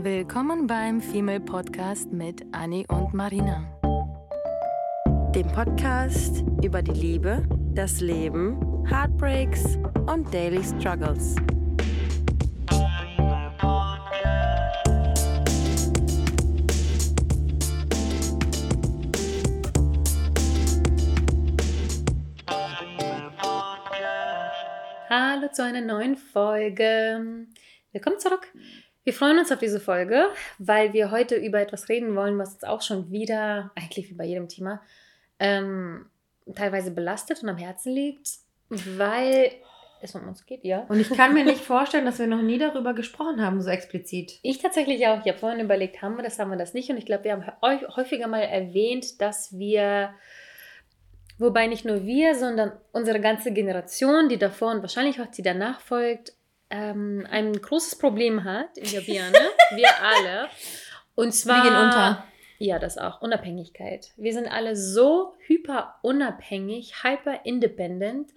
Willkommen beim Female Podcast mit Annie und Marina. Dem Podcast über die Liebe, das Leben, Heartbreaks und Daily Struggles. Hallo zu einer neuen Folge. Willkommen zurück. Wir freuen uns auf diese Folge, weil wir heute über etwas reden wollen, was uns auch schon wieder, eigentlich wie bei jedem Thema, ähm, teilweise belastet und am Herzen liegt, weil es um uns geht, ja. Und ich kann mir nicht vorstellen, dass wir noch nie darüber gesprochen haben, so explizit. Ich tatsächlich auch. Ich habe vorhin überlegt, haben wir das, haben wir das nicht. Und ich glaube, wir haben häufiger mal erwähnt, dass wir, wobei nicht nur wir, sondern unsere ganze Generation, die davor und wahrscheinlich auch die danach folgt, ähm, ein großes Problem hat in der Birne, wir alle. Und zwar. Wir gehen unter. Ja, das auch. Unabhängigkeit. Wir sind alle so hyper unabhängig, hyper independent,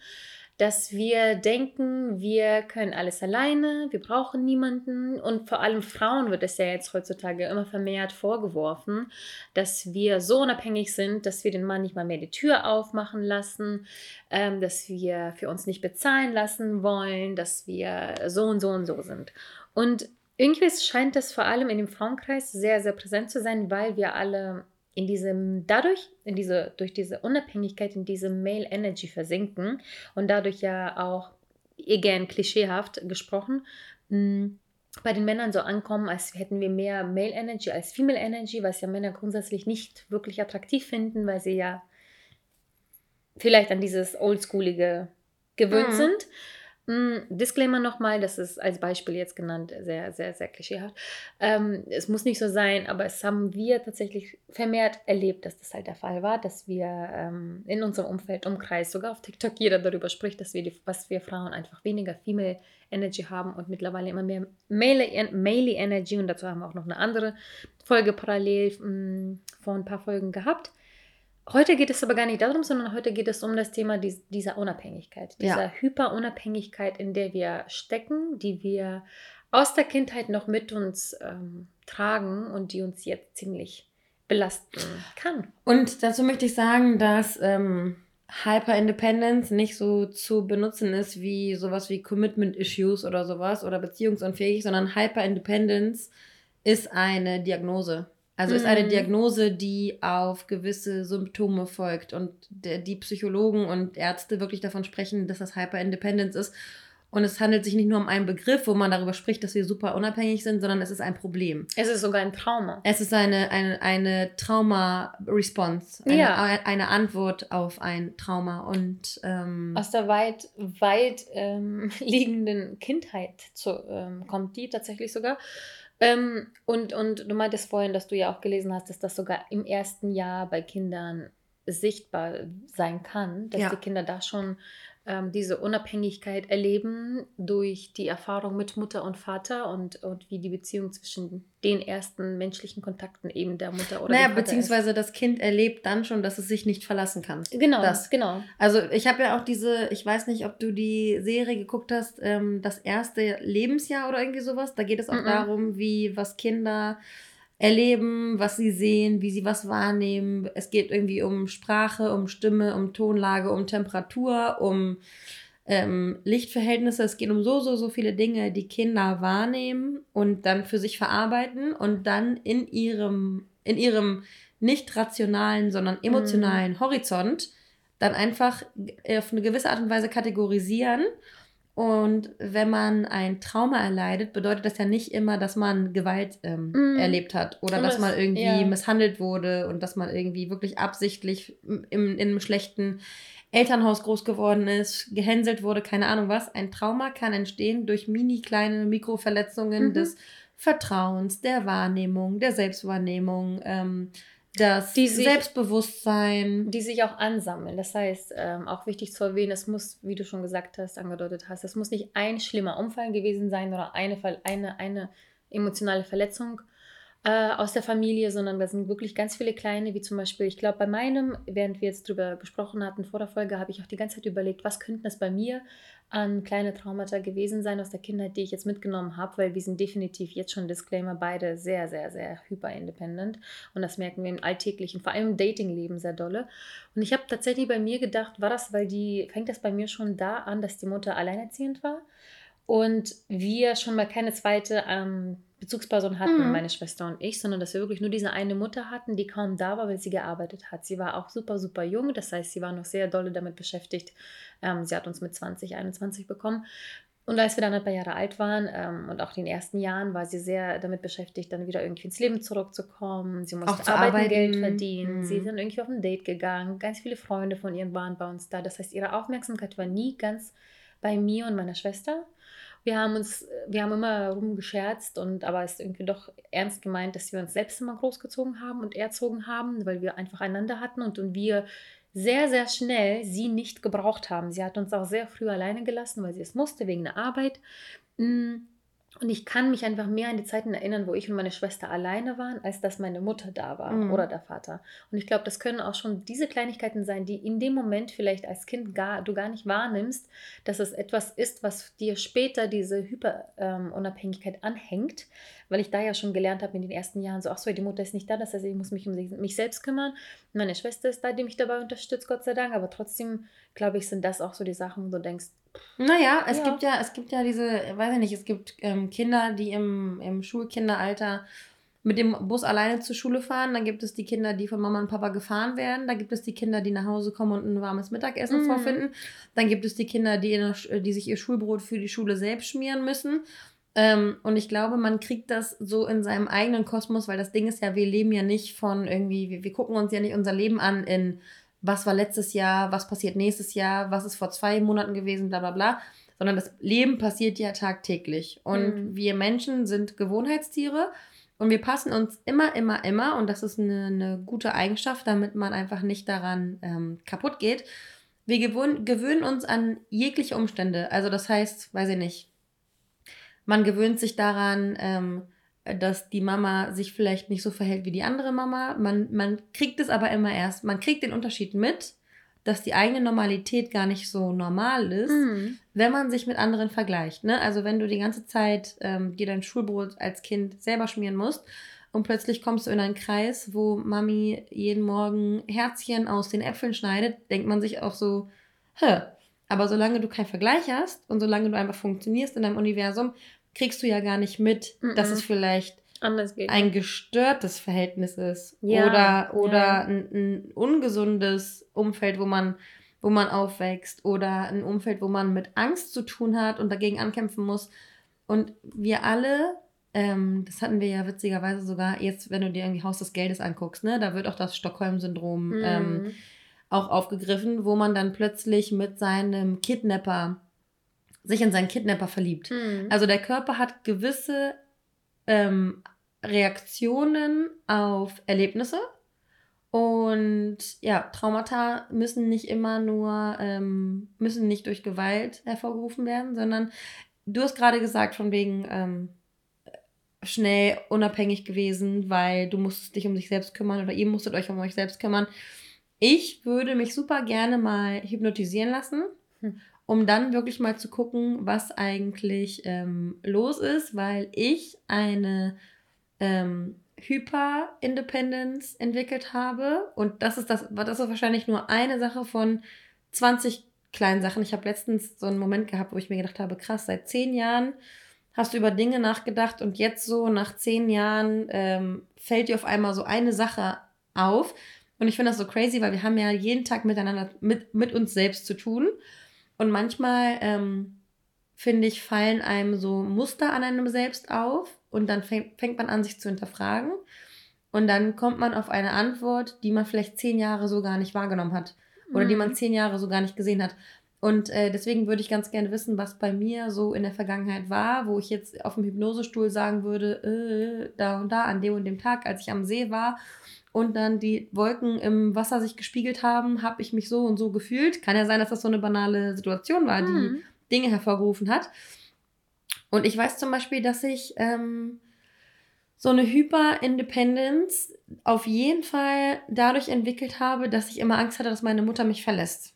dass wir denken, wir können alles alleine, wir brauchen niemanden. Und vor allem Frauen wird es ja jetzt heutzutage immer vermehrt vorgeworfen, dass wir so unabhängig sind, dass wir den Mann nicht mal mehr die Tür aufmachen lassen, ähm, dass wir für uns nicht bezahlen lassen wollen, dass wir so und so und so sind. Und irgendwie scheint das vor allem in dem Frauenkreis sehr, sehr präsent zu sein, weil wir alle in diesem, dadurch, in diese, durch diese Unabhängigkeit, in diese Male Energy versinken und dadurch ja auch, again, klischeehaft gesprochen, mh, bei den Männern so ankommen, als hätten wir mehr Male Energy als Female Energy, was ja Männer grundsätzlich nicht wirklich attraktiv finden, weil sie ja vielleicht an dieses Oldschoolige gewöhnt mhm. sind. Mm, Disclaimer nochmal, das ist als Beispiel jetzt genannt, sehr, sehr, sehr klischeehaft. Ähm, es muss nicht so sein, aber es haben wir tatsächlich vermehrt erlebt, dass das halt der Fall war, dass wir ähm, in unserem Umfeld, Umkreis, sogar auf TikTok jeder darüber spricht, dass wir, die, was wir Frauen einfach weniger Female Energy haben und mittlerweile immer mehr Male, Male Energy und dazu haben wir auch noch eine andere Folge parallel mh, mm, vor ein paar Folgen gehabt. Heute geht es aber gar nicht darum, sondern heute geht es um das Thema dieser Unabhängigkeit, dieser ja. Hyperunabhängigkeit, in der wir stecken, die wir aus der Kindheit noch mit uns ähm, tragen und die uns jetzt ziemlich belasten kann. Und dazu möchte ich sagen, dass ähm, Hyper-Independence nicht so zu benutzen ist wie sowas wie Commitment-Issues oder sowas oder beziehungsunfähig, sondern Hyper-Independence ist eine Diagnose. Also ist eine mhm. Diagnose, die auf gewisse Symptome folgt und die Psychologen und Ärzte wirklich davon sprechen, dass das Hyperindependence ist. Und es handelt sich nicht nur um einen Begriff, wo man darüber spricht, dass wir super unabhängig sind, sondern es ist ein Problem. Es ist sogar ein Trauma. Es ist eine, eine, eine Trauma-Response, eine, ja. eine Antwort auf ein Trauma. Und, ähm, Aus der weit, weit ähm, liegenden Kindheit zu, ähm, kommt die tatsächlich sogar. Ähm, und, und du meintest vorhin, dass du ja auch gelesen hast, dass das sogar im ersten Jahr bei Kindern sichtbar sein kann, dass ja. die Kinder da schon ähm, diese Unabhängigkeit erleben durch die Erfahrung mit Mutter und Vater und, und wie die Beziehung zwischen den ersten menschlichen Kontakten eben der Mutter oder naja, beziehungsweise ist. das Kind erlebt dann schon, dass es sich nicht verlassen kann. Genau, das. genau. Also ich habe ja auch diese, ich weiß nicht, ob du die Serie geguckt hast, ähm, das erste Lebensjahr oder irgendwie sowas. Da geht es auch mm -mm. darum, wie was Kinder erleben, was sie sehen, wie sie was wahrnehmen. Es geht irgendwie um Sprache, um Stimme, um Tonlage, um Temperatur, um ähm, Lichtverhältnisse. Es geht um so, so, so viele Dinge, die Kinder wahrnehmen und dann für sich verarbeiten und dann in ihrem, in ihrem nicht rationalen, sondern emotionalen mhm. Horizont dann einfach auf eine gewisse Art und Weise kategorisieren und wenn man ein Trauma erleidet, bedeutet das ja nicht immer, dass man Gewalt ähm, mm. erlebt hat oder und dass man irgendwie ja. misshandelt wurde und dass man irgendwie wirklich absichtlich im, in einem schlechten Elternhaus groß geworden ist, gehänselt wurde, keine Ahnung was. Ein Trauma kann entstehen durch mini kleine Mikroverletzungen mhm. des Vertrauens, der Wahrnehmung, der Selbstwahrnehmung, ähm, das die sich, Selbstbewusstsein. Die sich auch ansammeln. Das heißt, ähm, auch wichtig zu erwähnen, es muss, wie du schon gesagt hast, angedeutet hast, es muss nicht ein schlimmer Unfall gewesen sein oder eine, eine, eine emotionale Verletzung äh, aus der Familie, sondern da sind wirklich ganz viele kleine, wie zum Beispiel, ich glaube, bei meinem, während wir jetzt drüber gesprochen hatten vor der Folge, habe ich auch die ganze Zeit überlegt, was könnten es bei mir an kleine Traumata gewesen sein aus der Kindheit, die ich jetzt mitgenommen habe, weil wir sind definitiv jetzt schon Disclaimer beide sehr, sehr, sehr hyper-independent und das merken wir im alltäglichen, vor allem im Datingleben sehr dolle. Und ich habe tatsächlich bei mir gedacht, war das, weil die, fängt das bei mir schon da an, dass die Mutter alleinerziehend war und wir schon mal keine zweite ähm, Bezugsperson hatten, mhm. meine Schwester und ich, sondern dass wir wirklich nur diese eine Mutter hatten, die kaum da war, weil sie gearbeitet hat. Sie war auch super, super jung, das heißt, sie war noch sehr dolle damit beschäftigt. Ähm, sie hat uns mit 20, 21 bekommen. Und als wir dann ein paar Jahre alt waren ähm, und auch in den ersten Jahren, war sie sehr damit beschäftigt, dann wieder irgendwie ins Leben zurückzukommen. Sie musste arbeiten, arbeiten, Geld verdienen. Mhm. Sie dann irgendwie auf ein Date gegangen. Ganz viele Freunde von ihr waren bei uns da. Das heißt, ihre Aufmerksamkeit war nie ganz bei mir und meiner Schwester wir haben uns, wir haben immer rumgescherzt und aber es ist irgendwie doch ernst gemeint, dass wir uns selbst immer großgezogen haben und erzogen haben, weil wir einfach einander hatten und, und wir sehr, sehr schnell sie nicht gebraucht haben. Sie hat uns auch sehr früh alleine gelassen, weil sie es musste wegen der Arbeit. Mm, und ich kann mich einfach mehr an die Zeiten erinnern, wo ich und meine Schwester alleine waren, als dass meine Mutter da war mhm. oder der Vater. Und ich glaube, das können auch schon diese Kleinigkeiten sein, die in dem Moment vielleicht als Kind gar, du gar nicht wahrnimmst, dass es etwas ist, was dir später diese Hyperunabhängigkeit ähm, anhängt. Weil ich da ja schon gelernt habe in den ersten Jahren, so, ach so, die Mutter ist nicht da, das heißt, ich muss mich um mich selbst kümmern. Meine Schwester ist da, die mich dabei unterstützt, Gott sei Dank. Aber trotzdem, glaube ich, sind das auch so die Sachen, wo du denkst, naja, es ja. gibt ja, es gibt ja diese, weiß ich nicht, es gibt ähm, Kinder, die im, im Schulkinderalter mit dem Bus alleine zur Schule fahren. Dann gibt es die Kinder, die von Mama und Papa gefahren werden. Dann gibt es die Kinder, die nach Hause kommen und ein warmes Mittagessen mhm. vorfinden. Dann gibt es die Kinder, die, der, die sich ihr Schulbrot für die Schule selbst schmieren müssen. Ähm, und ich glaube, man kriegt das so in seinem eigenen Kosmos, weil das Ding ist ja, wir leben ja nicht von irgendwie, wir, wir gucken uns ja nicht unser Leben an in was war letztes Jahr, was passiert nächstes Jahr, was ist vor zwei Monaten gewesen, bla bla bla. Sondern das Leben passiert ja tagtäglich. Und mhm. wir Menschen sind Gewohnheitstiere und wir passen uns immer, immer, immer, und das ist eine, eine gute Eigenschaft, damit man einfach nicht daran ähm, kaputt geht. Wir gewöhn, gewöhnen uns an jegliche Umstände. Also das heißt, weiß ich nicht, man gewöhnt sich daran, ähm, dass die Mama sich vielleicht nicht so verhält wie die andere Mama. Man, man kriegt es aber immer erst, man kriegt den Unterschied mit, dass die eigene Normalität gar nicht so normal ist, mhm. wenn man sich mit anderen vergleicht. Ne? Also wenn du die ganze Zeit ähm, dir dein Schulbrot als Kind selber schmieren musst und plötzlich kommst du in einen Kreis, wo Mami jeden Morgen Herzchen aus den Äpfeln schneidet, denkt man sich auch so, hä. Aber solange du keinen Vergleich hast und solange du einfach funktionierst in deinem Universum, kriegst du ja gar nicht mit, mm -mm. dass es vielleicht ein gestörtes Verhältnis ist ja, oder, oder ja. ein, ein, ungesundes Umfeld, wo man, wo man aufwächst oder ein Umfeld, wo man mit Angst zu tun hat und dagegen ankämpfen muss. Und wir alle, ähm, das hatten wir ja witzigerweise sogar jetzt, wenn du dir irgendwie Haus des Geldes anguckst, ne, da wird auch das Stockholm-Syndrom mm. ähm, auch aufgegriffen, wo man dann plötzlich mit seinem Kidnapper sich in seinen Kidnapper verliebt. Mhm. Also der Körper hat gewisse ähm, Reaktionen auf Erlebnisse. Und ja, Traumata müssen nicht immer nur, ähm, müssen nicht durch Gewalt hervorgerufen werden, sondern du hast gerade gesagt, von wegen ähm, schnell unabhängig gewesen, weil du musstest dich um dich selbst kümmern oder ihr musstet euch um euch selbst kümmern. Ich würde mich super gerne mal hypnotisieren lassen. Hm um dann wirklich mal zu gucken, was eigentlich ähm, los ist, weil ich eine ähm, Hyper-Independence entwickelt habe. Und das ist das, das ist wahrscheinlich nur eine Sache von 20 kleinen Sachen. Ich habe letztens so einen Moment gehabt, wo ich mir gedacht habe, krass, seit zehn Jahren hast du über Dinge nachgedacht und jetzt so nach zehn Jahren ähm, fällt dir auf einmal so eine Sache auf. Und ich finde das so crazy, weil wir haben ja jeden Tag miteinander, mit, mit uns selbst zu tun. Und manchmal, ähm, finde ich, fallen einem so Muster an einem selbst auf und dann fängt, fängt man an, sich zu hinterfragen. Und dann kommt man auf eine Antwort, die man vielleicht zehn Jahre so gar nicht wahrgenommen hat. Oder mhm. die man mhm. zehn Jahre so gar nicht gesehen hat. Und äh, deswegen würde ich ganz gerne wissen, was bei mir so in der Vergangenheit war, wo ich jetzt auf dem Hypnosestuhl sagen würde, äh, da und da, an dem und dem Tag, als ich am See war und dann die Wolken im Wasser sich gespiegelt haben, habe ich mich so und so gefühlt. Kann ja sein, dass das so eine banale Situation war, mhm. die Dinge hervorgerufen hat. Und ich weiß zum Beispiel, dass ich ähm, so eine Hyper-Independence auf jeden Fall dadurch entwickelt habe, dass ich immer Angst hatte, dass meine Mutter mich verlässt.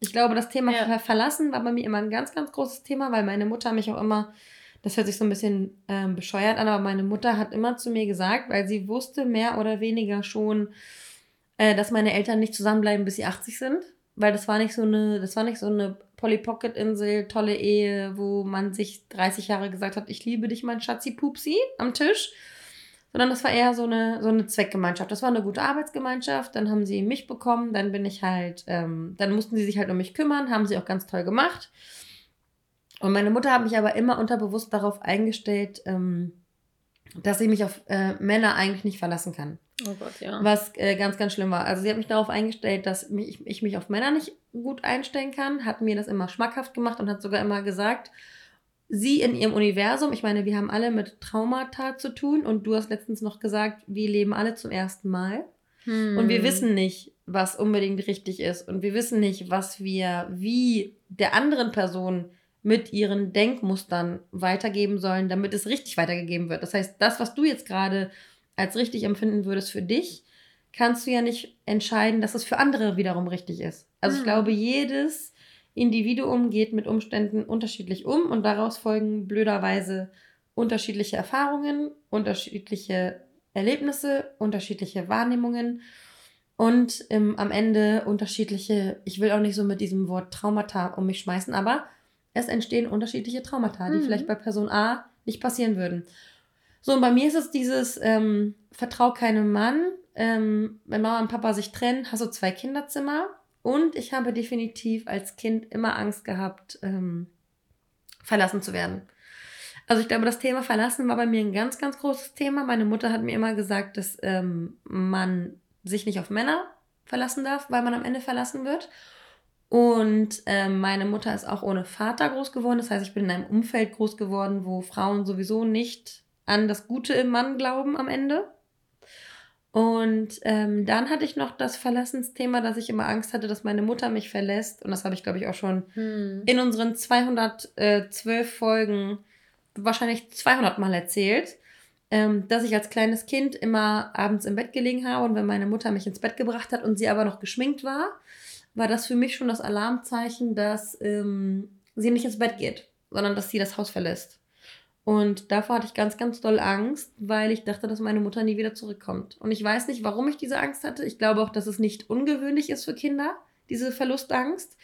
Ich glaube, das Thema ja. Verlassen war bei mir immer ein ganz, ganz großes Thema, weil meine Mutter mich auch immer, das hört sich so ein bisschen ähm, bescheuert an, aber meine Mutter hat immer zu mir gesagt, weil sie wusste mehr oder weniger schon, äh, dass meine Eltern nicht zusammenbleiben, bis sie 80 sind. Weil das war nicht so eine, das war nicht so eine Polly Pocket Insel, tolle Ehe, wo man sich 30 Jahre gesagt hat, ich liebe dich, mein Schatzi Pupsi am Tisch, sondern das war eher so eine, so eine Zweckgemeinschaft. Das war eine gute Arbeitsgemeinschaft. Dann haben sie mich bekommen, dann bin ich halt, ähm, dann mussten sie sich halt um mich kümmern, haben sie auch ganz toll gemacht. Und meine Mutter hat mich aber immer unterbewusst darauf eingestellt, ähm, dass sie mich auf äh, Männer eigentlich nicht verlassen kann. Oh Gott, ja. Was äh, ganz, ganz schlimm war. Also sie hat mich darauf eingestellt, dass mich, ich, ich mich auf Männer nicht gut einstellen kann, hat mir das immer schmackhaft gemacht und hat sogar immer gesagt, sie in ihrem Universum, ich meine, wir haben alle mit Traumata zu tun und du hast letztens noch gesagt, wir leben alle zum ersten Mal. Hm. Und wir wissen nicht, was unbedingt richtig ist. Und wir wissen nicht, was wir wie der anderen Person mit ihren Denkmustern weitergeben sollen, damit es richtig weitergegeben wird. Das heißt, das, was du jetzt gerade als richtig empfinden würdest für dich, kannst du ja nicht entscheiden, dass es für andere wiederum richtig ist. Also hm. ich glaube, jedes Individuum geht mit Umständen unterschiedlich um und daraus folgen blöderweise unterschiedliche Erfahrungen, unterschiedliche Erlebnisse, unterschiedliche Wahrnehmungen und ähm, am Ende unterschiedliche, ich will auch nicht so mit diesem Wort Traumata um mich schmeißen, aber es entstehen unterschiedliche Traumata, die mhm. vielleicht bei Person A nicht passieren würden. So, und bei mir ist es dieses, ähm, vertrau keinem Mann, ähm, wenn Mama und Papa sich trennen, hast du zwei Kinderzimmer, und ich habe definitiv als Kind immer Angst gehabt, ähm, verlassen zu werden. Also ich glaube, das Thema Verlassen war bei mir ein ganz, ganz großes Thema. Meine Mutter hat mir immer gesagt, dass ähm, man sich nicht auf Männer verlassen darf, weil man am Ende verlassen wird. Und ähm, meine Mutter ist auch ohne Vater groß geworden. Das heißt, ich bin in einem Umfeld groß geworden, wo Frauen sowieso nicht an das Gute im Mann glauben am Ende. Und ähm, dann hatte ich noch das Verlassensthema, dass ich immer Angst hatte, dass meine Mutter mich verlässt. Und das habe ich, glaube ich, auch schon hm. in unseren 212 Folgen wahrscheinlich 200 Mal erzählt, ähm, dass ich als kleines Kind immer abends im Bett gelegen habe und wenn meine Mutter mich ins Bett gebracht hat und sie aber noch geschminkt war, war das für mich schon das Alarmzeichen, dass ähm, sie nicht ins Bett geht, sondern dass sie das Haus verlässt. Und davor hatte ich ganz, ganz doll Angst, weil ich dachte, dass meine Mutter nie wieder zurückkommt. Und ich weiß nicht, warum ich diese Angst hatte. Ich glaube auch, dass es nicht ungewöhnlich ist für Kinder, diese Verlustangst.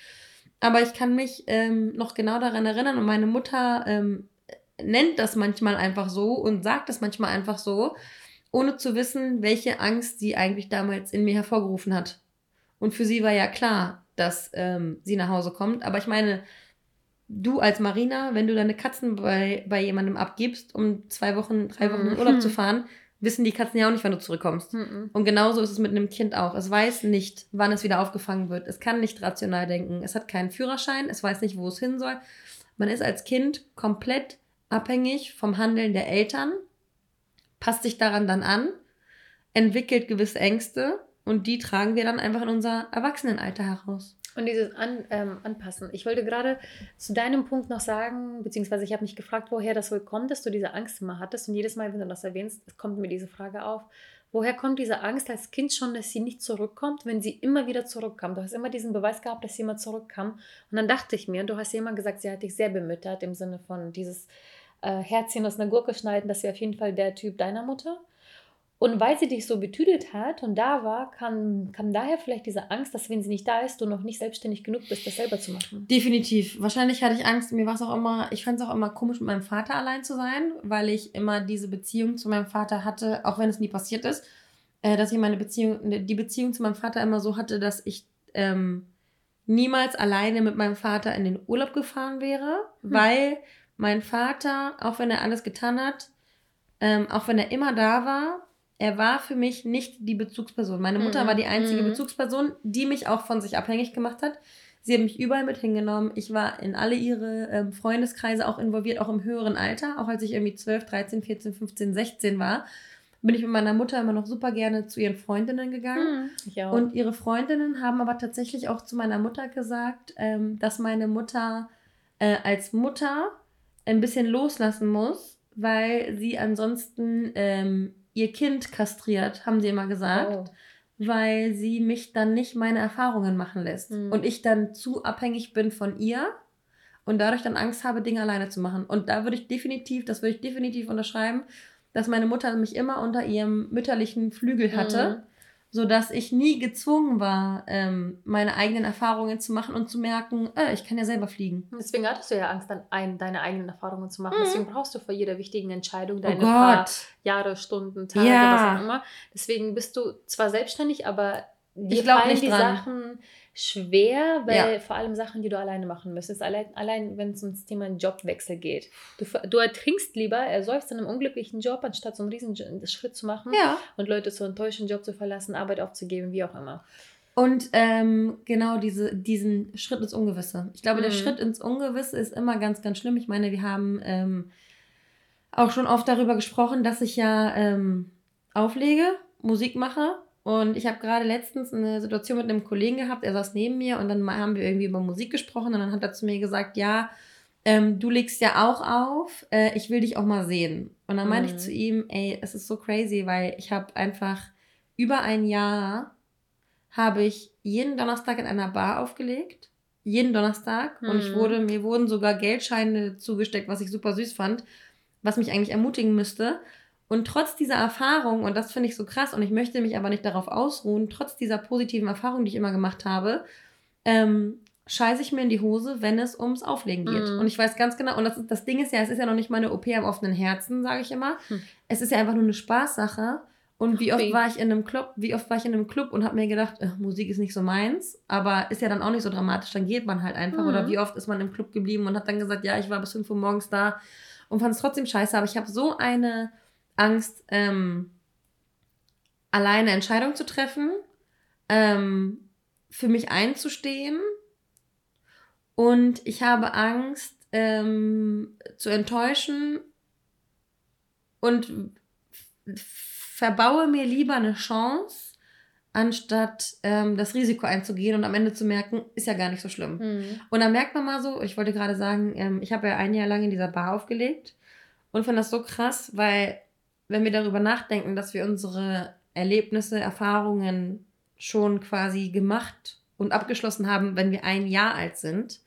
Aber ich kann mich ähm, noch genau daran erinnern und meine Mutter ähm, nennt das manchmal einfach so und sagt das manchmal einfach so, ohne zu wissen, welche Angst sie eigentlich damals in mir hervorgerufen hat. Und für sie war ja klar, dass ähm, sie nach Hause kommt. Aber ich meine, du als Marina, wenn du deine Katzen bei, bei jemandem abgibst, um zwei Wochen, drei Wochen in Urlaub zu mhm. fahren, wissen die Katzen ja auch nicht, wann du zurückkommst. Mhm. Und genauso ist es mit einem Kind auch. Es weiß nicht, wann es wieder aufgefangen wird. Es kann nicht rational denken. Es hat keinen Führerschein. Es weiß nicht, wo es hin soll. Man ist als Kind komplett abhängig vom Handeln der Eltern, passt sich daran dann an, entwickelt gewisse Ängste und die tragen wir dann einfach in unser Erwachsenenalter heraus. Und dieses An, ähm, Anpassen. Ich wollte gerade zu deinem Punkt noch sagen, beziehungsweise ich habe mich gefragt, woher das wohl kommt, dass du diese Angst immer hattest. Und jedes Mal, wenn du das erwähnst, kommt mir diese Frage auf. Woher kommt diese Angst als Kind schon, dass sie nicht zurückkommt, wenn sie immer wieder zurückkam? Du hast immer diesen Beweis gehabt, dass sie immer zurückkam. Und dann dachte ich mir, du hast ja immer gesagt, sie hat dich sehr bemüttert, im Sinne von dieses äh, Herzchen aus einer Gurke schneiden, das wäre auf jeden Fall der Typ deiner Mutter. Und weil sie dich so betüdelt hat und da war, kam, kam daher vielleicht diese Angst, dass wenn sie nicht da ist, du noch nicht selbstständig genug bist, das selber zu machen. Definitiv. Wahrscheinlich hatte ich Angst. Mir war es auch immer, ich fand es auch immer komisch, mit meinem Vater allein zu sein, weil ich immer diese Beziehung zu meinem Vater hatte, auch wenn es nie passiert ist, äh, dass ich meine Beziehung, die Beziehung zu meinem Vater immer so hatte, dass ich ähm, niemals alleine mit meinem Vater in den Urlaub gefahren wäre, hm. weil mein Vater, auch wenn er alles getan hat, ähm, auch wenn er immer da war, er war für mich nicht die Bezugsperson. Meine Mutter mhm. war die einzige mhm. Bezugsperson, die mich auch von sich abhängig gemacht hat. Sie hat mich überall mit hingenommen. Ich war in alle ihre ähm, Freundeskreise auch involviert, auch im höheren Alter. Auch als ich irgendwie 12, 13, 14, 15, 16 war, bin ich mit meiner Mutter immer noch super gerne zu ihren Freundinnen gegangen. Mhm, Und ihre Freundinnen haben aber tatsächlich auch zu meiner Mutter gesagt, ähm, dass meine Mutter äh, als Mutter ein bisschen loslassen muss, weil sie ansonsten ähm, ihr Kind kastriert, haben sie immer gesagt. Oh. weil sie mich dann nicht meine Erfahrungen machen lässt. Mhm. Und ich dann zu abhängig bin von ihr und dadurch dann Angst habe, Dinge alleine zu machen. Und da würde ich definitiv, das würde ich definitiv unterschreiben, dass meine Mutter mich immer unter ihrem mütterlichen Flügel hatte. Mhm. Sodass ich nie gezwungen war, ähm, meine eigenen Erfahrungen zu machen und zu merken, äh, ich kann ja selber fliegen. Deswegen hattest du ja Angst, dann ein, deine eigenen Erfahrungen zu machen. Mhm. Deswegen brauchst du vor jeder wichtigen Entscheidung Oh deine paar Gott. Jahre, Stunden, Tage, Ja. was auch immer. Deswegen bist du zwar selbstständig, aber dir Ich fallen nicht die dran. Sachen schwer, weil Ja. vor allem Sachen, die du alleine machen müsstest. Allein, allein wenn es ums Thema Jobwechsel geht. Du, du ertrinkst lieber, ersäufst in einem unglücklichen Job, anstatt so einen riesen Schritt zu machen Ja. und Leute zu enttäuschen, Job zu verlassen, Arbeit aufzugeben, wie auch immer. Und ähm, genau diese, diesen Schritt ins Ungewisse. Ich glaube, der Mhm. Schritt ins Ungewisse ist immer ganz, ganz schlimm. Ich meine, wir haben ähm, auch schon oft darüber gesprochen, dass ich ja ähm, auflege, Musik mache. Und ich habe gerade letztens eine Situation mit einem Kollegen gehabt, er saß neben mir und dann haben wir irgendwie über Musik gesprochen und dann hat er zu mir gesagt, ja, ähm, du legst ja auch auf, äh, ich will dich auch mal sehen. Und dann meinte Mhm. ich zu ihm, ey, es ist so crazy, weil ich habe einfach über ein Jahr habe ich jeden Donnerstag in einer Bar aufgelegt. Jeden Donnerstag. Und ich Mhm. wurde, mir wurden sogar Geldscheine zugesteckt, was ich super süß fand, was mich eigentlich ermutigen müsste. Und trotz dieser Erfahrung, und das finde ich so krass, und ich möchte mich aber nicht darauf ausruhen, trotz dieser positiven Erfahrung, die ich immer gemacht habe, ähm, scheiße ich mir in die Hose, wenn es ums Auflegen geht. Mhm. Und ich weiß ganz genau, und das, das Ding ist ja, es ist ja noch nicht mal eine OP am offenen Herzen, sage ich immer. Hm. Es ist ja einfach nur eine Spaßsache. Und wie oft war ich in einem Club, wie oft war ich in einem Club und habe mir gedacht, äh, Musik ist nicht so meins, aber ist ja dann auch nicht so dramatisch, dann geht man halt einfach. Mhm. Oder wie oft ist man im Club geblieben und hat dann gesagt, ja, ich war bis 5 Uhr morgens da und fand es trotzdem scheiße. Aber ich habe so eine Angst, ähm, alleine Entscheidungen zu treffen, ähm, für mich einzustehen. Und ich habe Angst, ähm, zu enttäuschen und verbaue mir lieber eine Chance, anstatt ähm, das Risiko einzugehen und am Ende zu merken, ist ja gar nicht so schlimm. Mhm. Und dann merkt man mal so, ich wollte gerade sagen, ähm, ich habe ja ein Jahr lang in dieser Bar aufgelegt und finde das so krass, weil wenn wir darüber nachdenken, dass wir unsere Erlebnisse, Erfahrungen schon quasi gemacht und abgeschlossen haben, wenn wir ein Jahr alt sind,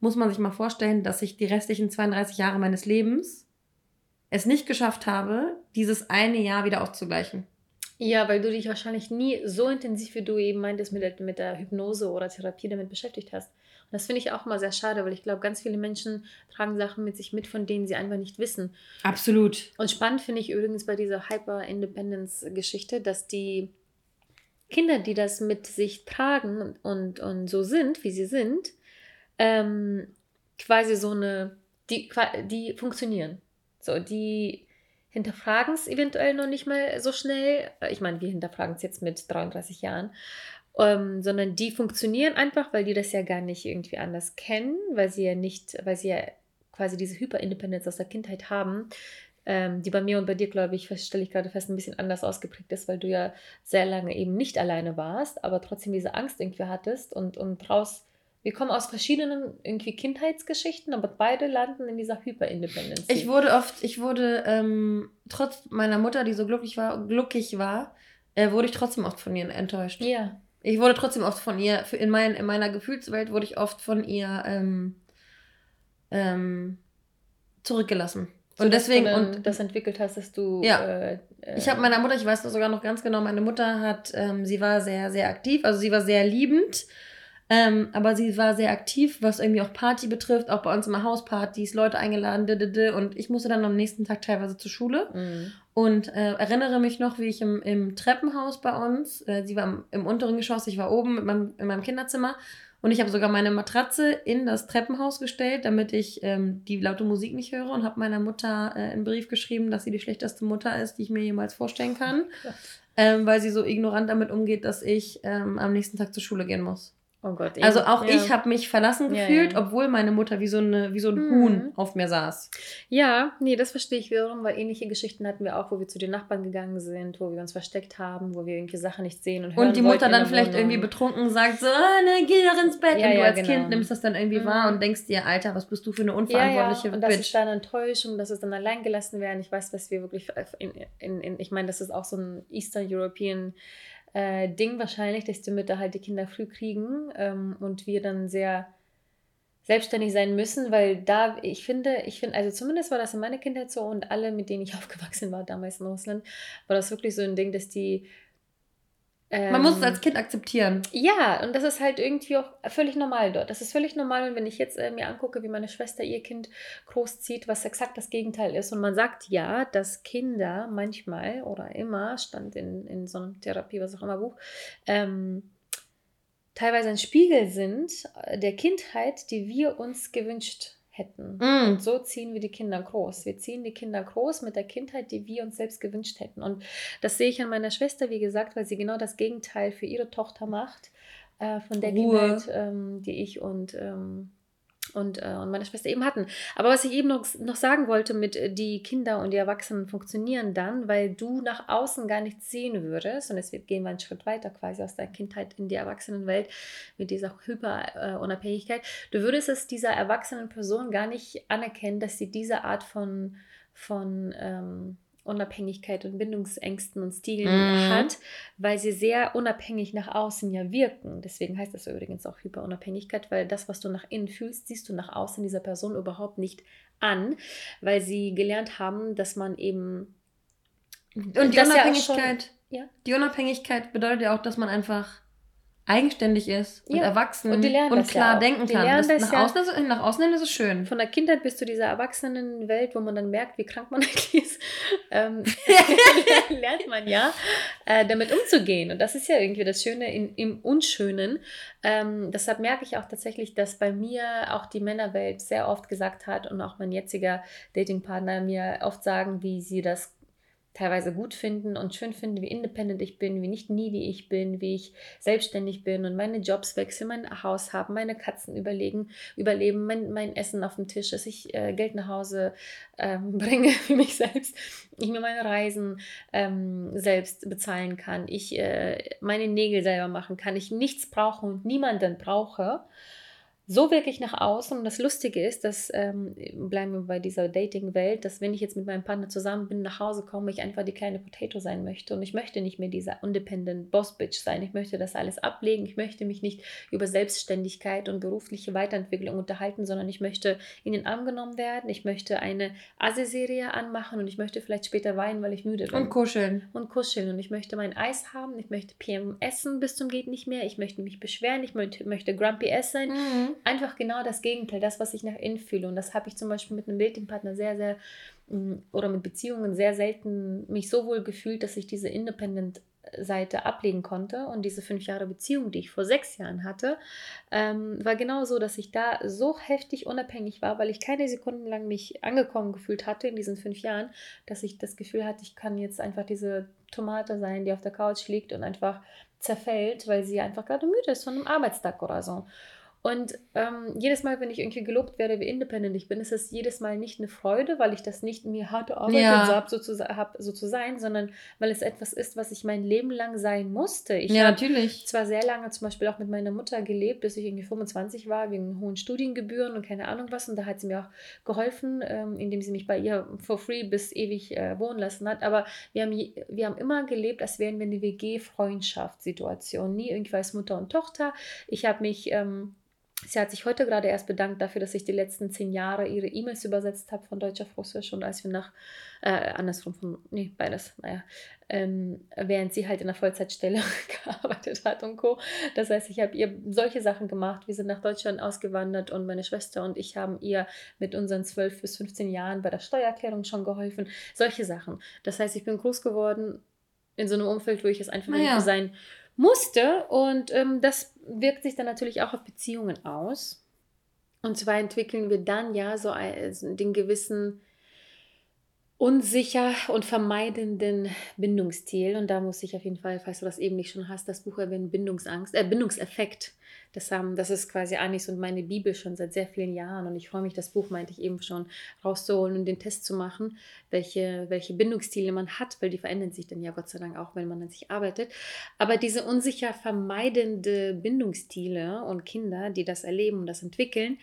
muss man sich mal vorstellen, dass ich die restlichen 32 Jahre meines Lebens es nicht geschafft habe, dieses eine Jahr wieder auszugleichen. Ja, weil du dich wahrscheinlich nie so intensiv, wie du eben meintest, mit der, mit der Hypnose oder Therapie damit beschäftigt hast. Und das finde ich auch mal sehr schade, weil ich glaube, ganz viele Menschen tragen Sachen mit sich mit, von denen sie einfach nicht wissen. Absolut. Und spannend finde ich übrigens bei dieser Hyper-Independence-Geschichte, dass die Kinder, die das mit sich tragen und, und so sind, wie sie sind, ähm, quasi so eine, die, die funktionieren. So, die hinterfragen es eventuell noch nicht mal so schnell. Ich meine, wir hinterfragen es jetzt mit 33 Jahren. Ähm, sondern die funktionieren einfach, weil die das ja gar nicht irgendwie anders kennen, weil sie ja nicht, weil sie ja quasi diese Hyper-Independence aus der Kindheit haben, ähm, die bei mir und bei dir, glaube ich, stelle ich gerade fest, ein bisschen anders ausgeprägt ist, weil du ja sehr lange eben nicht alleine warst, aber trotzdem diese Angst irgendwie hattest und, und raus. Wir kommen aus verschiedenen irgendwie Kindheitsgeschichten, aber beide landen in dieser Hyper-Independence. Ich wurde oft, ich wurde, ähm, trotz meiner Mutter, die so glücklich war, glücklich war, äh, wurde ich trotzdem oft von ihr enttäuscht. Ja. Ich wurde trotzdem oft von ihr, in, mein, in meiner Gefühlswelt wurde ich oft von ihr ähm, ähm, zurückgelassen. So, und dass deswegen, du dann und das entwickelt hast, dass du. Ja. Äh, äh, ich habe meiner Mutter, ich weiß das sogar noch ganz genau, meine Mutter hat, ähm, sie war sehr, sehr aktiv, also sie war sehr liebend, ähm, aber sie war sehr aktiv, was irgendwie auch Party betrifft, auch bei uns immer Hauspartys, Leute eingeladen, d -d -d, und ich musste dann am nächsten Tag teilweise zur Schule. Mhm. Und äh, erinnere mich noch, wie ich im, im Treppenhaus bei uns, äh, sie war im, im unteren Geschoss, ich war oben meinem, in meinem Kinderzimmer und ich habe sogar meine Matratze in das Treppenhaus gestellt, damit ich ähm, die laute Musik nicht höre und habe meiner Mutter äh, einen Brief geschrieben, dass sie die schlechteste Mutter ist, die ich mir jemals vorstellen kann, ähm, weil sie so ignorant damit umgeht, dass ich ähm, am nächsten Tag zur Schule gehen muss. Oh Gott. Also auch ja. ich habe mich verlassen Ja, gefühlt, ja. obwohl meine Mutter wie so, eine, wie so ein Mhm. Huhn auf mir saß. Ja, nee, das verstehe ich wiederum, weil ähnliche Geschichten hatten wir auch, wo wir zu den Nachbarn gegangen sind, wo wir uns versteckt haben, wo wir irgendwie Sachen nicht sehen und hören Und die Mutter dann vielleicht Wohnung. irgendwie betrunken sagt so, ah, ne, geh doch ins Bett. Ja, und du ja, als genau. Kind nimmst das dann irgendwie Mhm. wahr und denkst dir, Alter, was bist du für eine ja, unverantwortliche ja, und das ist Bitch. dann Enttäuschung, dass es dann allein gelassen werden. Ich weiß, dass wir wirklich in, in, in ich meine, das ist auch so ein Eastern European äh, Ding wahrscheinlich, dass die Mütter halt die Kinder früh kriegen ähm, und wir dann sehr selbstständig sein müssen, weil da, ich finde, ich finde, also zumindest war das in meiner Kindheit so und alle, mit denen ich aufgewachsen war, damals in Russland, war das wirklich so ein Ding, dass die ähm, Man muss es als Kind akzeptieren. Ja, und das ist halt irgendwie auch völlig normal dort. Das ist völlig normal. Und wenn ich jetzt äh, mir angucke, wie meine Schwester ihr Kind großzieht, was exakt das Gegenteil ist. Und man sagt ja, dass Kinder manchmal oder immer, stand in, in so einem Therapie, was auch immer Buch, ähm, teilweise ein Spiegel sind äh, der Kindheit, die wir uns gewünscht hätten. Mm. Und so ziehen wir die Kinder groß. Wir ziehen die Kinder groß mit der Kindheit, die wir uns selbst gewünscht hätten. Und das sehe ich an meiner Schwester, wie gesagt, weil sie genau das Gegenteil für ihre Tochter macht, äh, von der Ruhe. Kindheit, ähm, die ich und ähm, und, äh, und meine Schwester eben hatten. Aber was ich eben noch, noch sagen wollte mit äh, die Kinder und die Erwachsenen funktionieren dann, weil du nach außen gar nichts sehen würdest und jetzt gehen wir einen Schritt weiter quasi aus der Kindheit in die Erwachsenenwelt mit dieser Hyperunabhängigkeit. du würdest es dieser erwachsenen Person gar nicht anerkennen, dass sie diese Art von, von ähm, Unabhängigkeit und Bindungsängsten und Stilen mhm. hat, weil sie sehr unabhängig nach außen ja wirken. Deswegen heißt das übrigens auch Hyperunabhängigkeit, weil das, was du nach innen fühlst, siehst du nach außen dieser Person überhaupt nicht an, weil sie gelernt haben, dass man eben und die Unabhängigkeit, ja schon, ja? die Unabhängigkeit bedeutet ja auch, dass man einfach eigenständig ist und ja. erwachsen und, und klar ja denken kann. Das das nach, ja außen ist, nach außen hin ist es schön. Von der Kindheit bis zu dieser Erwachsenenwelt, wo man dann merkt, wie krank man eigentlich ist, ähm, lernt man ja, äh, damit umzugehen. Und das ist ja irgendwie das Schöne in, im Unschönen. Ähm, deshalb merke ich auch tatsächlich, dass bei mir auch die Männerwelt sehr oft gesagt hat und auch mein jetziger Datingpartner mir oft sagen, wie sie das teilweise gut finden und schön finden, wie independent ich bin, wie nicht needy ich bin, wie ich selbstständig bin und meine Jobs wechseln, mein Haus haben, meine Katzen überlegen, überleben, mein, mein Essen auf dem Tisch, dass ich äh, Geld nach Hause ähm, bringe für mich selbst, ich mir meine Reisen ähm, selbst bezahlen kann, ich äh, meine Nägel selber machen kann, ich nichts brauche und niemanden brauche so wirklich nach außen. Und das Lustige ist, dass, ähm, bleiben wir bei dieser Dating-Welt, dass wenn ich jetzt mit meinem Partner zusammen bin, nach Hause komme, ich einfach die kleine Potato sein möchte. Und ich möchte nicht mehr dieser independent Boss-Bitch sein. Ich möchte das alles ablegen. Ich möchte mich nicht über Selbstständigkeit und berufliche Weiterentwicklung unterhalten, sondern ich möchte in den Arm genommen werden. Ich möchte eine Asi-Serie anmachen und ich möchte vielleicht später weinen, weil ich müde bin. Und kuscheln. Und kuscheln. Und ich möchte mein Eis haben. Ich möchte PM essen bis zum geht nicht mehr. Ich möchte mich beschweren. Ich möchte, möchte grumpy S sein. Mhm einfach genau das Gegenteil, das, was ich nach innen fühle. Und das habe ich zum Beispiel mit einem Datingpartner sehr, sehr, mm, oder mit Beziehungen sehr selten mich so wohl gefühlt, dass ich diese Independent Seite ablegen konnte. Und diese fünf Jahre Beziehung, die ich vor sechs Jahren hatte, ähm, war genau so, dass ich da so heftig unabhängig war, weil ich keine Sekunden lang mich angekommen gefühlt hatte in diesen fünf Jahren, dass ich das Gefühl hatte, ich kann jetzt einfach diese Tomate sein, die auf der Couch liegt und einfach zerfällt, weil sie einfach gerade müde ist von einem Arbeitstag oder so. Und ähm, jedes Mal, wenn ich irgendwie gelobt werde, wie independent ich bin, ist es jedes Mal nicht eine Freude, weil ich das nicht mir harte Arbeit ja. habe, so, zu, hab, so zu sein, sondern weil es etwas ist, was ich mein Leben lang sein musste. Ich ja, natürlich. zwar sehr lange zum Beispiel auch mit meiner Mutter gelebt, bis ich irgendwie 25 war, wegen hohen Studiengebühren und keine Ahnung was. Und da hat sie mir auch geholfen, ähm, indem sie mich bei ihr for free bis ewig äh, wohnen lassen hat. Aber wir haben, wir haben immer gelebt, als wären wir eine WG-Freundschaftssituation. Nie irgendwie als Mutter und Tochter. Ich habe mich... Ähm, Sie hat sich heute gerade erst bedankt dafür, dass ich die letzten zehn Jahre ihre E-Mails übersetzt habe von Deutsch auf Russisch und als wir nach, äh, andersrum, von, nee, beides, naja, ähm, während sie halt in der Vollzeitstelle gearbeitet hat und Co. Das heißt, ich habe ihr solche Sachen gemacht. Wir sind nach Deutschland ausgewandert und meine Schwester und ich haben ihr mit unseren 12 bis 15 Jahren bei der Steuererklärung schon geholfen. Solche Sachen. Das heißt, ich bin groß geworden in so einem Umfeld, wo ich es einfach naja. nicht sein musste. Und ähm, das wirkt sich dann natürlich auch auf Beziehungen aus. Und zwar entwickeln wir dann ja so einen, den gewissen unsicher und vermeidenden Bindungsstil. Und da muss ich auf jeden Fall, falls du das eben nicht schon hast, das Buch erwähnen, Bindungsangst, äh, Bindungseffekt. Das, haben, das ist quasi Anis und meine Bibel schon seit sehr vielen Jahren. Und ich freue mich, das Buch, meinte ich eben schon, rauszuholen und den Test zu machen, welche, welche Bindungsstile man hat, weil die verändern sich dann ja Gott sei Dank auch, wenn man an sich arbeitet. Aber diese unsicher vermeidende Bindungsstile und Kinder, die das erleben und das entwickeln,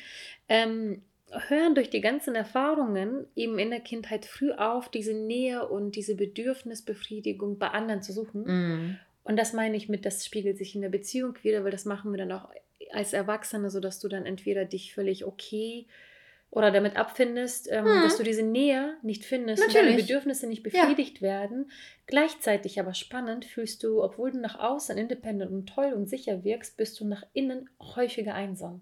ähm, hören durch die ganzen Erfahrungen eben in der Kindheit früh auf, diese Nähe und diese Bedürfnisbefriedigung bei anderen zu suchen. Mm. Und das meine ich mit, das spiegelt sich in der Beziehung wieder, weil das machen wir dann auch als Erwachsene, sodass du dann entweder dich völlig okay oder damit abfindest, ähm, hm. dass du diese Nähe nicht findest Natürlich. und deine Bedürfnisse nicht befriedigt ja. werden. Gleichzeitig aber spannend fühlst du, obwohl du nach außen independent und toll und sicher wirkst, bist du nach innen häufiger einsam.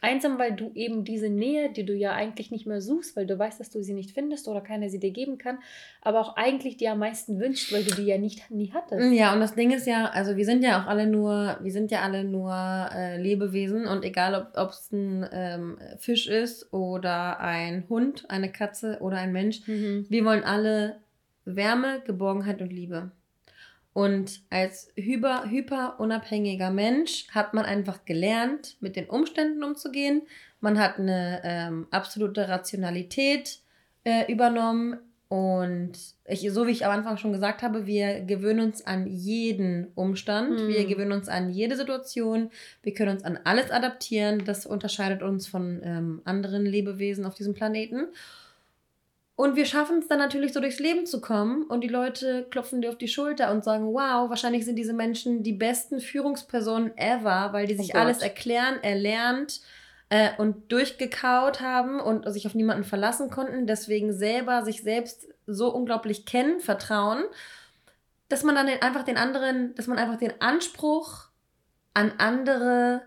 Einsam, weil du eben diese Nähe, die du ja eigentlich nicht mehr suchst, weil du weißt, dass du sie nicht findest oder keiner sie dir geben kann, aber auch eigentlich dir am meisten wünscht, weil du die ja nicht nie hattest. Ja, und das Ding ist ja, also wir sind ja auch alle nur, wir sind ja alle nur äh, Lebewesen und egal ob es ein ähm, Fisch ist oder ein Hund, eine Katze oder ein Mensch, mhm. wir wollen alle Wärme, Geborgenheit und Liebe. Und als hyper, hyper unabhängiger Mensch hat man einfach gelernt, mit den Umständen umzugehen. Man hat eine ähm, absolute Rationalität äh, übernommen. Und ich, so wie ich am Anfang schon gesagt habe, wir gewöhnen uns an jeden Umstand, mhm. wir gewöhnen uns an jede Situation, wir können uns an alles adaptieren. Das unterscheidet uns von ähm, anderen Lebewesen auf diesem Planeten. Und wir schaffen es dann natürlich so durchs Leben zu kommen und die Leute klopfen dir auf die Schulter und sagen, wow, wahrscheinlich sind diese Menschen die besten Führungspersonen ever, weil die oh sich oh alles erklären, erlernt äh, und durchgekaut haben und sich auf niemanden verlassen konnten, deswegen selber sich selbst so unglaublich kennen, vertrauen, dass man dann einfach den anderen, dass man einfach den Anspruch an andere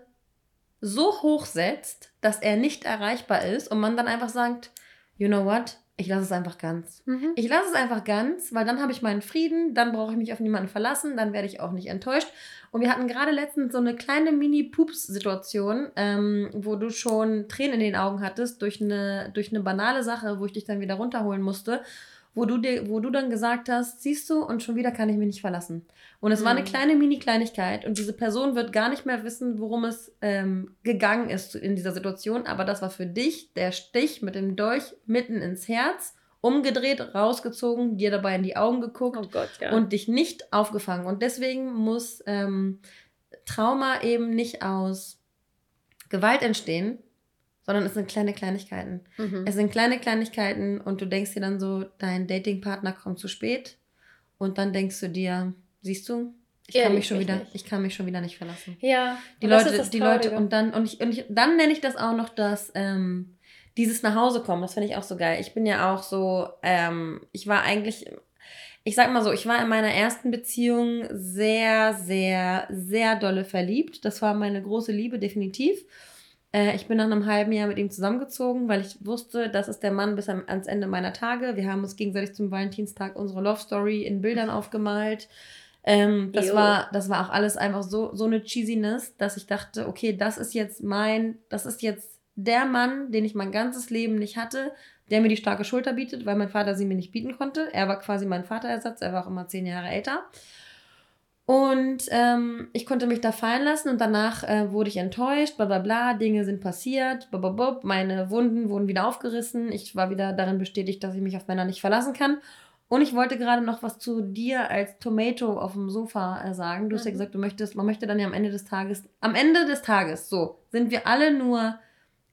so hoch setzt, dass er nicht erreichbar ist und man dann einfach sagt, you know what? Ich lasse es einfach ganz. Mhm. Ich lasse es einfach ganz, weil dann habe ich meinen Frieden, dann brauche ich mich auf niemanden verlassen, dann werde ich auch nicht enttäuscht. Und wir hatten gerade letztens so eine kleine Mini-Pups-Situation, ähm, wo du schon Tränen in den Augen hattest durch eine, durch eine banale Sache, wo ich dich dann wieder runterholen musste, wo du, dir, wo du dann gesagt hast, siehst du, und schon wieder kann ich mich nicht verlassen. Und es mhm. war eine mhm. kleine Mini-Kleinigkeit und diese Person wird gar nicht mehr wissen, worum es ähm, gegangen ist in dieser Situation, aber das war für dich der Stich mit dem Dolch mitten ins Herz umgedreht, rausgezogen, dir dabei in die Augen geguckt oh Gott, ja. und dich nicht aufgefangen. Und deswegen muss ähm, Trauma eben nicht aus Gewalt entstehen, sondern es sind kleine Kleinigkeiten. Mhm. Es sind kleine Kleinigkeiten und du denkst dir dann so, dein Datingpartner kommt zu spät und dann denkst du dir, siehst du, ich kann mich schon wieder, nicht. ich kann mich schon wieder nicht verlassen. Ja. Die Leute, die Leute und dann und ich, und ich dann nenne ich das auch noch das ähm, dieses nach Hause kommen, das finde ich auch so geil. Ich bin ja auch so, ähm, ich war eigentlich, ich sag mal so, ich war in meiner ersten Beziehung sehr, sehr, sehr dolle verliebt. Das war meine große Liebe, definitiv. Äh, ich bin nach einem halben Jahr mit ihm zusammengezogen, weil ich wusste, das ist der Mann bis ans Ende meiner Tage. Wir haben uns gegenseitig zum Valentinstag unsere Love Story in Bildern aufgemalt. Ähm, das, war, das war auch alles einfach so, so eine Cheesiness, dass ich dachte, okay, das ist jetzt mein, das ist jetzt der Mann, den ich mein ganzes Leben nicht hatte, der mir die starke Schulter bietet, weil mein Vater sie mir nicht bieten konnte. Er war quasi mein Vaterersatz, er war auch immer zehn Jahre älter. Und ähm, ich konnte mich da fallen lassen und danach äh, wurde ich enttäuscht, bla bla bla, Dinge sind passiert, bla meine Wunden wurden wieder aufgerissen, ich war wieder darin bestätigt, dass ich mich auf Männer nicht verlassen kann. Und ich wollte gerade noch was zu dir als Tomato auf dem Sofa äh, sagen. Du hast ja mhm. gesagt, du möchtest, man möchte dann ja am Ende des Tages, am Ende des Tages, so, sind wir alle nur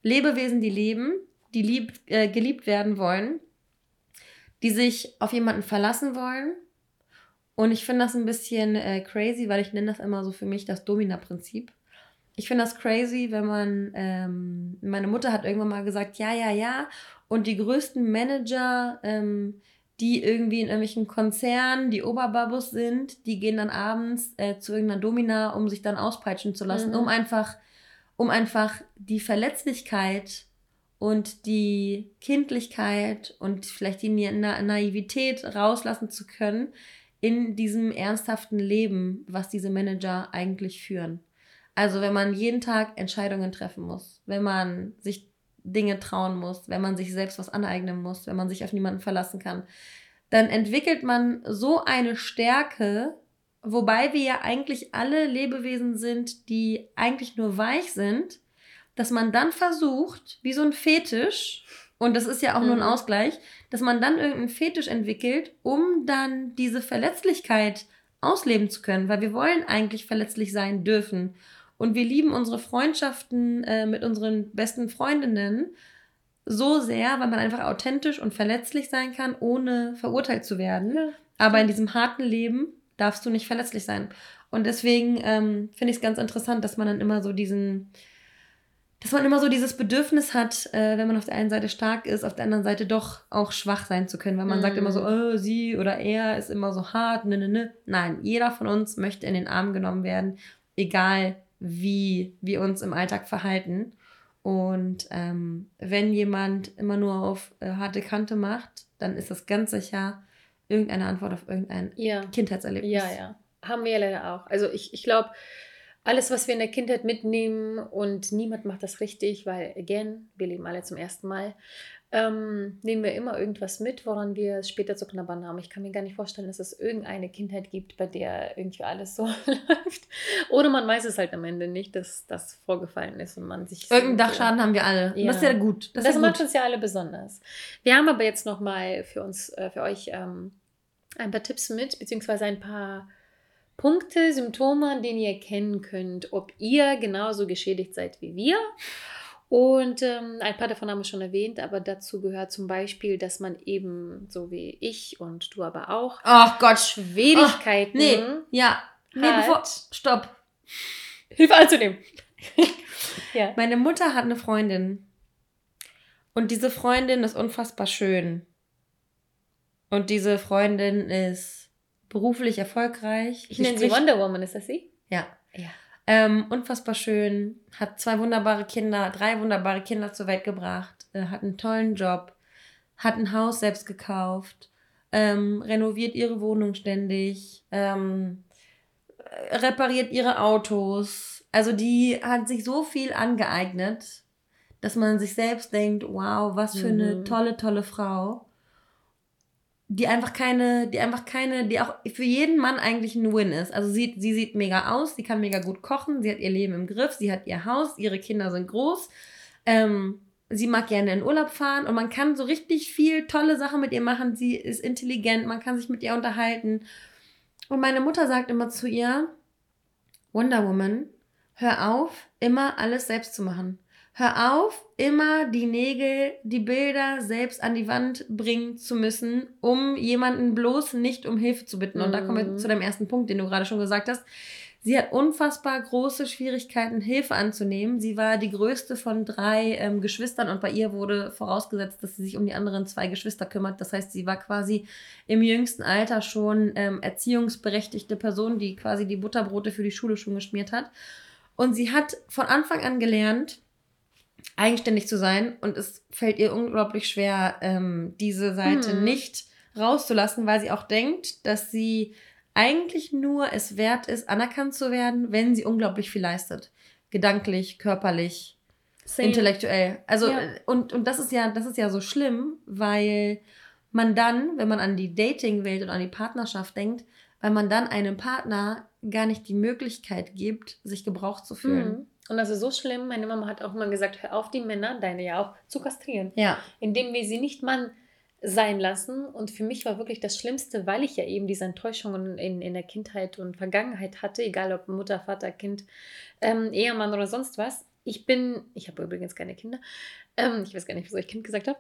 Lebewesen, die leben, die lieb, äh, geliebt werden wollen, die sich auf jemanden verlassen wollen. Und ich finde das ein bisschen äh, crazy, weil ich nenne das immer so für mich das Domina-Prinzip. Ich finde das crazy, wenn man, ähm, meine Mutter hat irgendwann mal gesagt, ja, ja, ja. Und die größten Manager, ähm, die irgendwie in irgendwelchen Konzernen, die Oberbabus sind, die gehen dann abends äh, zu irgendeiner Domina, um sich dann auspeitschen zu lassen, mhm. um einfach um einfach die Verletzlichkeit und die Kindlichkeit und vielleicht die Na Naivität rauslassen zu können in diesem ernsthaften Leben, was diese Manager eigentlich führen. Also wenn man jeden Tag Entscheidungen treffen muss, wenn man sich Dinge trauen muss, wenn man sich selbst was aneignen muss, wenn man sich auf niemanden verlassen kann, dann entwickelt man so eine Stärke Wobei wir ja eigentlich alle Lebewesen sind, die eigentlich nur weich sind, dass man dann versucht, wie so ein Fetisch, und das ist ja auch mhm. nur ein mhm. Ausgleich, dass man dann irgendeinen Fetisch entwickelt, um dann diese Verletzlichkeit ausleben zu können, weil wir wollen eigentlich verletzlich sein dürfen. Und wir lieben unsere Freundschaften äh, mit unseren besten Freundinnen so sehr, weil man einfach authentisch und verletzlich sein kann, ohne verurteilt zu werden. Ja. Aber in diesem harten Leben darfst du nicht verletzlich sein. Und deswegen ähm, finde ich es ganz interessant, dass man dann immer so diesen, dass man immer so dieses Bedürfnis hat, äh, wenn man auf der einen Seite stark ist, auf der anderen Seite doch auch schwach sein zu können. Weil man mm. sagt immer so, oh, sie oder er ist immer so hart, ne, ne, ne. Nein, jeder von uns möchte in den Arm genommen werden, egal wie wir uns im Alltag verhalten. Und ähm, wenn jemand immer nur auf äh, harte Kante macht, dann ist das ganz sicher irgendeine Antwort auf irgendein ja. Kindheitserlebnis. Ja, ja. Haben wir ja leider auch. Also ich, ich glaube, alles, was wir in der Kindheit mitnehmen und niemand macht das richtig, weil, again, wir leben alle zum ersten Mal, ähm, nehmen wir immer irgendwas mit, woran wir später zu knabbern haben. Ich kann mir gar nicht vorstellen, dass es irgendeine Kindheit gibt, bei der irgendwie alles so läuft. Oder man weiß es halt am Ende nicht, dass das vorgefallen ist und man sich. Irgendeinen Dachschaden haben wir alle. Ja. Das ist ja gut. Das, das ja macht gut. uns ja alle besonders. Wir haben aber jetzt nochmal für uns, äh, für euch ähm, ein paar Tipps mit, beziehungsweise ein paar Punkte, Symptome, an denen ihr erkennen könnt, ob ihr genauso geschädigt seid wie wir. Und ähm, ein paar davon haben wir schon erwähnt, aber dazu gehört zum Beispiel, dass man eben, so wie ich und du aber auch, Ach Gott, Schwierigkeiten. Oh, nee, ja, nee, bevor, stopp. Hilfe anzunehmen. ja. Meine Mutter hat eine Freundin. Und diese Freundin ist unfassbar schön. Und diese Freundin ist beruflich erfolgreich. Ich nenne sie Wonder Woman, ist das sie? Ja. ja. Ähm, unfassbar schön, hat zwei wunderbare Kinder, drei wunderbare Kinder zur Welt gebracht, äh, hat einen tollen Job, hat ein Haus selbst gekauft, ähm, renoviert ihre Wohnung ständig, ähm, repariert ihre Autos. Also die hat sich so viel angeeignet, dass man sich selbst denkt, wow, was für eine mhm. tolle, tolle Frau die einfach keine, die einfach keine, die auch für jeden Mann eigentlich ein Win ist. Also sie, sie sieht mega aus, sie kann mega gut kochen, sie hat ihr Leben im Griff, sie hat ihr Haus, ihre Kinder sind groß. Ähm, sie mag gerne in Urlaub fahren und man kann so richtig viel tolle Sachen mit ihr machen. Sie ist intelligent, man kann sich mit ihr unterhalten. Und meine Mutter sagt immer zu ihr, Wonder Woman, hör auf, immer alles selbst zu machen. Hör auf, immer die Nägel, die Bilder selbst an die Wand bringen zu müssen, um jemanden bloß nicht um Hilfe zu bitten. Und da kommen wir mhm. zu dem ersten Punkt, den du gerade schon gesagt hast. Sie hat unfassbar große Schwierigkeiten, Hilfe anzunehmen. Sie war die größte von drei ähm, Geschwistern und bei ihr wurde vorausgesetzt, dass sie sich um die anderen zwei Geschwister kümmert. Das heißt, sie war quasi im jüngsten Alter schon ähm, erziehungsberechtigte Person, die quasi die Butterbrote für die Schule schon geschmiert hat. Und sie hat von Anfang an gelernt, eigenständig zu sein und es fällt ihr unglaublich schwer, ähm, diese Seite hm. nicht rauszulassen, weil sie auch denkt, dass sie eigentlich nur es wert ist, anerkannt zu werden, wenn sie unglaublich viel leistet. Gedanklich, körperlich, Same. intellektuell. Also, ja. und, und das ist ja, das ist ja so schlimm, weil man dann, wenn man an die Dating-Welt und an die Partnerschaft denkt, weil man dann einem Partner gar nicht die Möglichkeit gibt, sich gebraucht zu fühlen. Mhm. Und das ist so schlimm. Meine Mama hat auch mal gesagt, hör auf, die Männer, deine ja auch, zu kastrieren. Ja. Indem wir sie nicht Mann sein lassen. Und für mich war wirklich das Schlimmste, weil ich ja eben diese Enttäuschungen in, in der Kindheit und Vergangenheit hatte, egal ob Mutter, Vater, Kind, ähm, Ehemann oder sonst was. Ich bin, ich habe übrigens keine Kinder, ähm, ich weiß gar nicht, wieso ich Kind gesagt habe.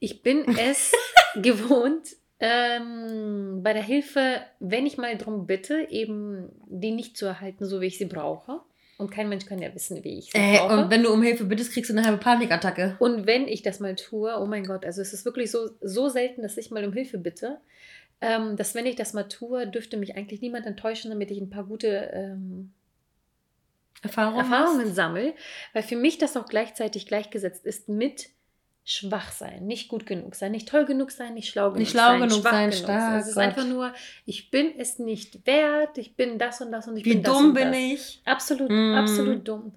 Ich bin es gewohnt, ähm, bei der Hilfe, wenn ich mal darum bitte, eben die nicht zu erhalten, so wie ich sie brauche. Und kein Mensch kann ja wissen, wie ich sie äh, brauche. Und wenn du um Hilfe bittest, kriegst du eine halbe Panikattacke. Und wenn ich das mal tue, oh mein Gott, also es ist wirklich so, so selten, dass ich mal um Hilfe bitte, ähm, dass wenn ich das mal tue, dürfte mich eigentlich niemand enttäuschen, damit ich ein paar gute ähm, Erfahrungen, Erfahrungen sammle. Weil für mich das auch gleichzeitig gleichgesetzt ist mit schwach sein, nicht gut genug sein, nicht toll genug sein, nicht schlau genug nicht schlau sein, genug schwach sein, genug stark, sein. Es ist Gott. einfach nur, ich bin es nicht wert, ich bin das und das und ich Wie bin das dumm und bin ich? Absolut, mm. absolut dumm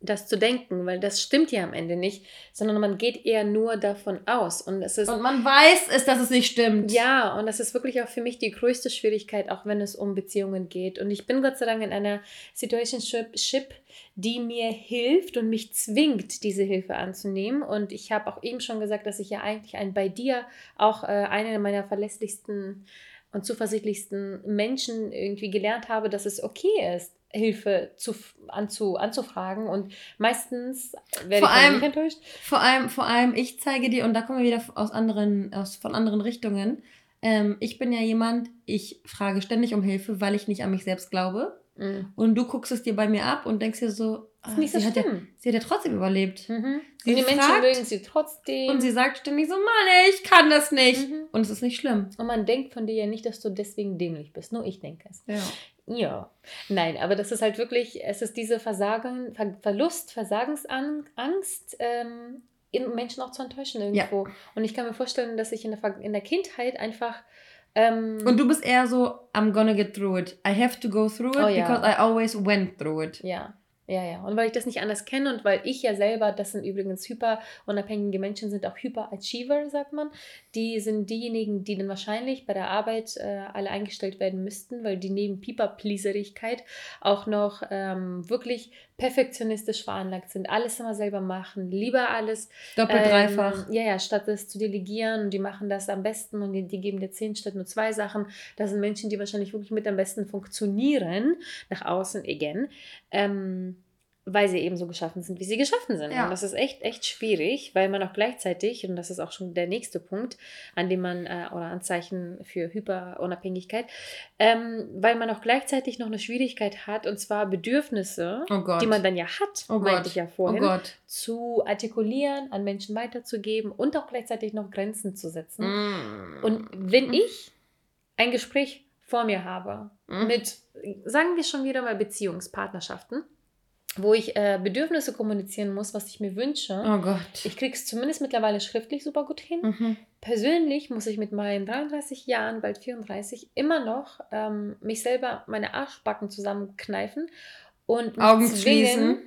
das zu denken, weil das stimmt ja am Ende nicht, sondern man geht eher nur davon aus. Und, es ist, und man weiß es, dass es nicht stimmt. Ja, und das ist wirklich auch für mich die größte Schwierigkeit, auch wenn es um Beziehungen geht. Und ich bin Gott sei Dank in einer Situationship, die mir hilft und mich zwingt, diese Hilfe anzunehmen. Und ich habe auch eben schon gesagt, dass ich ja eigentlich ein bei dir auch äh, eine meiner verlässlichsten und zuversichtlichsten Menschen irgendwie gelernt habe, dass es okay ist, Hilfe zu, anzu, anzufragen und meistens werde vor ich allem, nicht enttäuscht. Vor allem, vor allem, ich zeige dir, und da kommen wir wieder aus anderen, aus, von anderen Richtungen, ähm, ich bin ja jemand, ich frage ständig um Hilfe, weil ich nicht an mich selbst glaube. Mhm. Und du guckst es dir bei mir ab und denkst dir so, ah, so sie, hat ja, sie, hat ja, trotzdem überlebt. Mhm. Sie und die fragt, Menschen mögen sie trotzdem. Und sie sagt ständig so, Mann, ich kann das nicht. Mhm. Und es ist nicht schlimm. Und man denkt von dir ja nicht, dass du deswegen dämlich bist. Nur ich denke es. Ja. Ja. Nein, aber das ist halt wirklich, es ist diese Versagen, Ver Verlust, Versagensangst, ähm, Menschen auch zu enttäuschen irgendwo. Ja. Und ich kann mir vorstellen, dass ich in der, in der Kindheit einfach ähm, und du bist eher so, I'm gonna get through it. I have to go through it oh, ja. because I always went through it. Ja. Ja, ja. Und weil ich das nicht anders kenne und weil ich ja selber, das sind übrigens hyper unabhängige Menschen, sind auch Hyperachiever, sagt man. Die sind diejenigen, die dann wahrscheinlich bei der Arbeit äh, alle eingestellt werden müssten, weil die neben Pieper-Pleaserigkeit auch noch ähm, wirklich perfektionistisch veranlagt sind. Alles immer selber machen, lieber alles. Doppelt, ähm, dreifach. Ja, ja, statt das zu delegieren und die machen das am besten und die, die geben dir zehn statt nur zwei Sachen. Das sind Menschen, die wahrscheinlich wirklich mit am besten funktionieren, nach außen, again. Ähm, weil sie eben so geschaffen sind, wie sie geschaffen sind. Ja. Und das ist echt, echt schwierig, weil man auch gleichzeitig, und das ist auch schon der nächste Punkt, an dem man, äh, oder Anzeichen für Hyperunabhängigkeit, ähm, weil man auch gleichzeitig noch eine Schwierigkeit hat, und zwar Bedürfnisse, oh die man dann ja hat, oh meinte Gott. ich ja vorhin, oh zu artikulieren, an Menschen weiterzugeben und auch gleichzeitig noch Grenzen zu setzen. Mm. Und wenn ich ein Gespräch vor mir habe mm. mit, sagen wir schon wieder mal Beziehungspartnerschaften, wo ich äh, Bedürfnisse kommunizieren muss, was ich mir wünsche. Oh Gott. Ich kriege es zumindest mittlerweile schriftlich super gut hin. Mhm. Persönlich muss ich mit meinen 33 Jahren, bald 34, immer noch ähm, mich selber meine Arschbacken zusammenkneifen und Augen zwingen,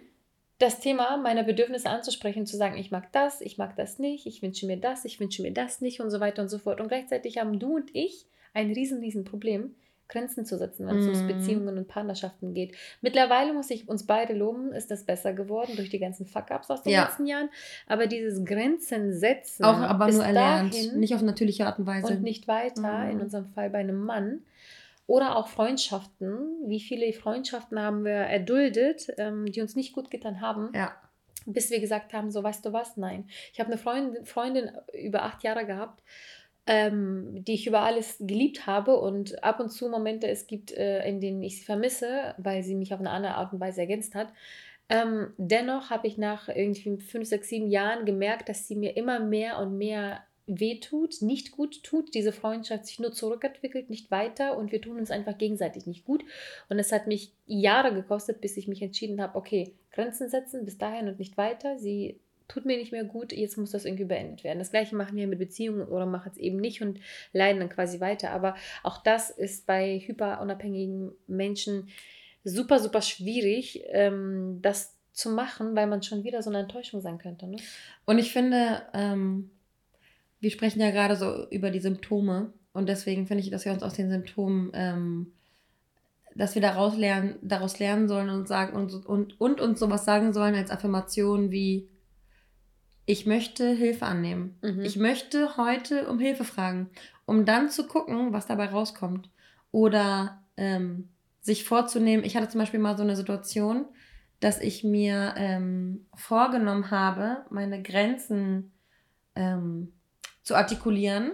das Thema meiner Bedürfnisse anzusprechen, zu sagen, ich mag das, ich mag das nicht, ich wünsche mir das, ich wünsche mir das nicht und so weiter und so fort. Und gleichzeitig haben du und ich ein riesen, riesen Problem Grenzen zu setzen, wenn es mm. um mhm. Beziehungen und Partnerschaften geht. Mittlerweile muss ich uns beide loben, ist das besser geworden durch die ganzen Fuck-Ups aus den ja. letzten Jahren. Aber dieses Grenzen setzen. Auch aber nur erlernt, nicht auf natürliche Art und Weise. Und nicht weiter, mm. in unserem Fall bei einem Mann. Oder auch Freundschaften. Wie viele Freundschaften haben wir erduldet, ähm, die uns nicht gut getan haben. Ja bis wir gesagt haben, so weißt du was, nein. Ich habe eine Freundin, Freundin über acht Jahre gehabt ähm, die ich über alles geliebt habe und ab und zu Momente es gibt, äh, in denen ich sie vermisse, weil sie mich auf eine andere Art und Weise ergänzt hat. Ähm, dennoch habe ich nach irgendwie fünf, sechs, sieben Jahren gemerkt, dass sie mir immer mehr und mehr wehtut, nicht gut tut, diese Freundschaft sich nur zurückentwickelt, nicht weiter und wir tun uns einfach gegenseitig nicht gut. Und es hat mich Jahre gekostet, bis ich mich entschieden habe, okay, Grenzen setzen, bis dahin und nicht weiter. Sie tut mir nicht mehr gut, jetzt muss das irgendwie beendet werden. Das gleiche machen wir mit Beziehungen oder machen es eben nicht und leiden dann quasi weiter. Aber auch das ist bei hyperunabhängigen Menschen super, super schwierig, ähm, das zu machen, weil man schon wieder so eine Enttäuschung sein könnte. Ne? Und ich finde, ähm, wir sprechen ja gerade so über die Symptome und deswegen finde ich, dass wir uns aus den Symptomen ähm, dass wir daraus lernen, daraus lernen sollen und sagen und, und, und uns sowas sagen sollen als Affirmation wie ich möchte Hilfe annehmen. Mhm. Ich möchte heute um Hilfe fragen, um dann zu gucken, was dabei rauskommt. Oder ähm, sich vorzunehmen, ich hatte zum Beispiel mal so eine Situation, dass ich mir ähm, vorgenommen habe, meine Grenzen ähm, zu artikulieren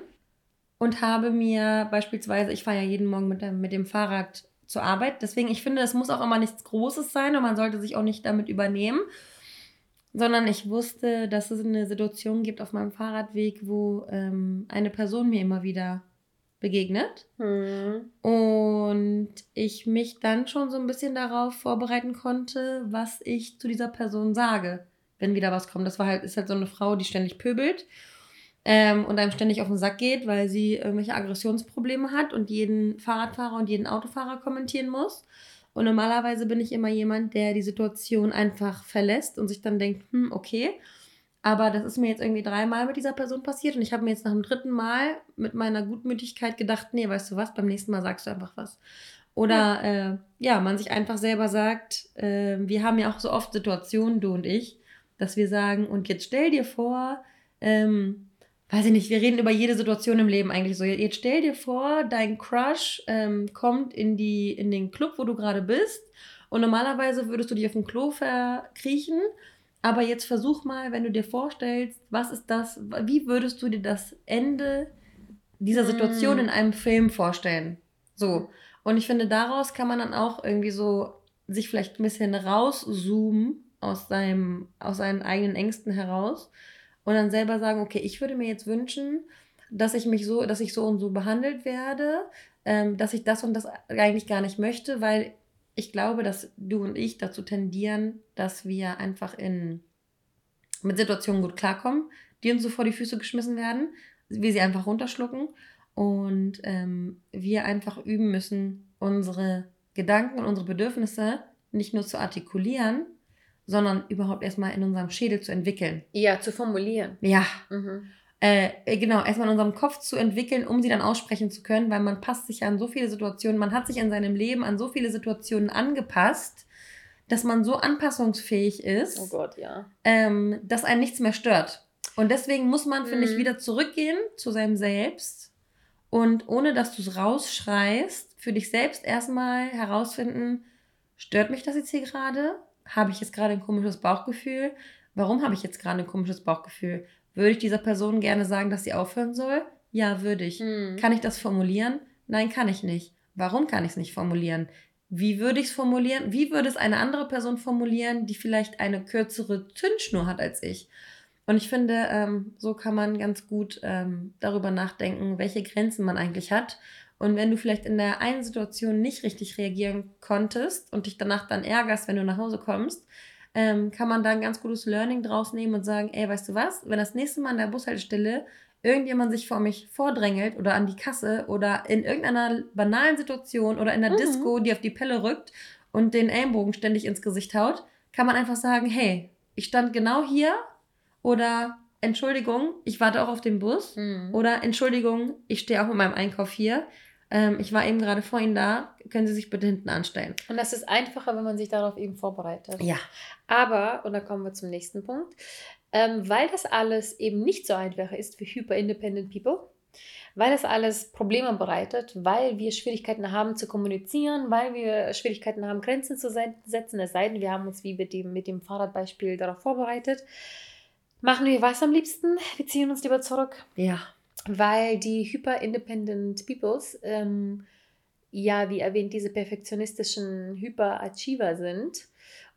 und habe mir beispielsweise, ich fahre ja jeden Morgen mit dem, mit dem Fahrrad zur Arbeit, deswegen, ich finde, es muss auch immer nichts Großes sein und man sollte sich auch nicht damit übernehmen sondern ich wusste, dass es eine Situation gibt auf meinem Fahrradweg, wo ähm, eine Person mir immer wieder begegnet. Mhm. Und ich mich dann schon so ein bisschen darauf vorbereiten konnte, was ich zu dieser Person sage, wenn wieder was kommt. Das war halt, ist halt so eine Frau, die ständig pöbelt ähm, und einem ständig auf den Sack geht, weil sie irgendwelche Aggressionsprobleme hat und jeden Fahrradfahrer und jeden Autofahrer kommentieren muss. Und normalerweise bin ich immer jemand, der die Situation einfach verlässt und sich dann denkt, hm, okay. Aber das ist mir jetzt irgendwie dreimal mit dieser Person passiert und ich habe mir jetzt nach dem dritten Mal mit meiner Gutmütigkeit gedacht, nee, weißt du was, beim nächsten Mal sagst du einfach was. Oder ja, äh, ja man sich einfach selber sagt, äh, wir haben ja auch so oft Situationen, du und ich, dass wir sagen, und jetzt stell dir vor, ähm, weiß ich nicht, wir reden über jede Situation im Leben eigentlich so. Jetzt stell dir vor, dein Crush ähm, kommt in, die, in den Club, wo du gerade bist. Und normalerweise würdest du dich auf dem Klo verkriechen. Aber jetzt versuch mal, wenn du dir vorstellst, was ist das, wie würdest du dir das Ende dieser Situation Mm. in einem Film vorstellen. So. Und ich finde, daraus kann man dann auch irgendwie so sich vielleicht ein bisschen rauszoomen aus seinem, aus seinen eigenen Ängsten heraus und dann selber sagen, okay, ich würde mir jetzt wünschen, dass ich mich so, dass ich so und so behandelt werde, ähm, dass ich das und das eigentlich gar nicht möchte, weil ich glaube, dass du und ich dazu tendieren, dass wir einfach in mit Situationen gut klarkommen, die uns so vor die Füße geschmissen werden, wir sie einfach runterschlucken und ähm, wir einfach üben müssen, unsere Gedanken und unsere Bedürfnisse nicht nur zu artikulieren, sondern überhaupt erstmal in unserem Schädel zu entwickeln. Ja, zu formulieren. Ja, Mhm. äh, äh, genau, erstmal in unserem Kopf zu entwickeln, um sie dann aussprechen zu können, weil man passt sich ja an so viele Situationen, man hat sich in seinem Leben an so viele Situationen angepasst, dass man so anpassungsfähig ist, Oh Gott, ja. ähm, dass einen nichts mehr stört. Und deswegen muss man, finde ich, Mhm. wieder zurückgehen zu seinem Selbst und ohne dass du es rausschreist, für dich selbst erstmal herausfinden, stört mich das jetzt hier gerade? Habe ich jetzt gerade ein komisches Bauchgefühl? Warum habe ich jetzt gerade ein komisches Bauchgefühl? Würde ich dieser Person gerne sagen, dass sie aufhören soll? Ja, würde ich. Mhm. Kann ich das formulieren? Nein, kann ich nicht. Warum kann ich es nicht formulieren? Wie würde ich es formulieren? Wie würde es eine andere Person formulieren, die vielleicht eine kürzere Zündschnur hat als ich? Und ich finde, ähm, so kann man ganz gut ähm, darüber nachdenken, welche Grenzen man eigentlich hat. Und wenn du vielleicht in der einen Situation nicht richtig reagieren konntest und dich danach dann ärgerst, wenn du nach Hause kommst, ähm, kann man da ein ganz gutes Learning draus nehmen und sagen, ey, weißt du was, wenn das nächste Mal an der Bushaltestelle irgendjemand sich vor mich vordrängelt oder an die Kasse oder in irgendeiner banalen Situation oder in der Mhm. Disco, die auf die Pelle rückt und den Ellenbogen ständig ins Gesicht haut, kann man einfach sagen, hey, ich stand genau hier oder Entschuldigung, ich warte auch auf den Bus Mhm. oder Entschuldigung, ich stehe auch mit meinem Einkauf hier. Ähm, ich war eben gerade vor Ihnen da. Können Sie sich bitte hinten anstellen? Und das ist einfacher, wenn man sich darauf eben vorbereitet. Ja. Aber, und da kommen wir zum nächsten Punkt, ähm, weil das alles eben nicht so einfach ist für Hyper-Independent People, weil das alles Probleme bereitet, weil wir Schwierigkeiten haben zu kommunizieren, weil wir Schwierigkeiten haben, Grenzen zu se- setzen, es sei denn, wir haben uns wie mit dem, mit dem Fahrradbeispiel darauf vorbereitet, machen wir was am liebsten? Wir ziehen uns lieber zurück Ja. Weil die Hyper-Independent Peoples, ähm, ja, wie erwähnt, diese perfektionistischen Hyperachiever sind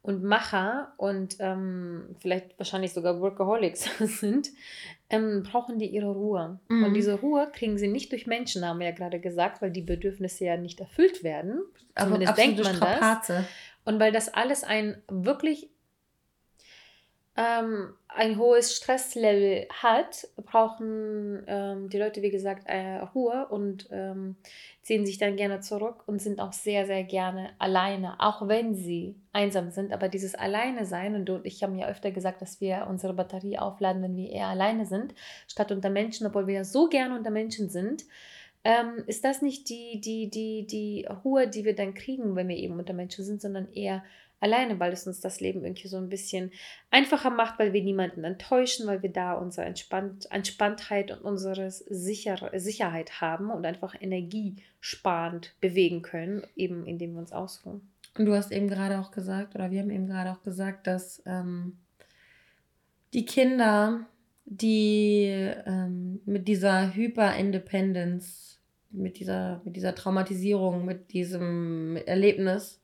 und Macher und ähm, vielleicht wahrscheinlich sogar Workaholics sind, ähm, brauchen die ihre Ruhe. Mhm. Und diese Ruhe kriegen sie nicht durch Menschen, haben wir ja gerade gesagt, weil die Bedürfnisse ja nicht erfüllt werden. Aber Zumindest denkt man das. Strapaze. Und weil das alles ein wirklich ähm, ein hohes Stresslevel hat, brauchen ähm, die Leute, wie gesagt, äh, Ruhe und ähm, ziehen sich dann gerne zurück und sind auch sehr, sehr gerne alleine, auch wenn sie einsam sind. Aber dieses Alleine sein, und und ich haben ja öfter gesagt, dass wir unsere Batterie aufladen, wenn wir eher alleine sind, statt unter Menschen, obwohl wir ja so gerne unter Menschen sind. Ähm, ist das nicht die, die, die, die Ruhe, die wir dann kriegen, wenn wir eben unter Menschen sind, sondern eher alleine, weil es uns das Leben irgendwie so ein bisschen einfacher macht, weil wir niemanden enttäuschen, weil wir da unsere Entspannt Entspanntheit und unsere Sicher Sicherheit haben und einfach energiesparend bewegen können, eben indem wir uns ausruhen. Und du hast eben gerade auch gesagt, oder wir haben eben gerade auch gesagt, dass ähm, die Kinder, die ähm, mit dieser Hyper-Independence, mit dieser, mit dieser Traumatisierung, mit diesem Erlebnis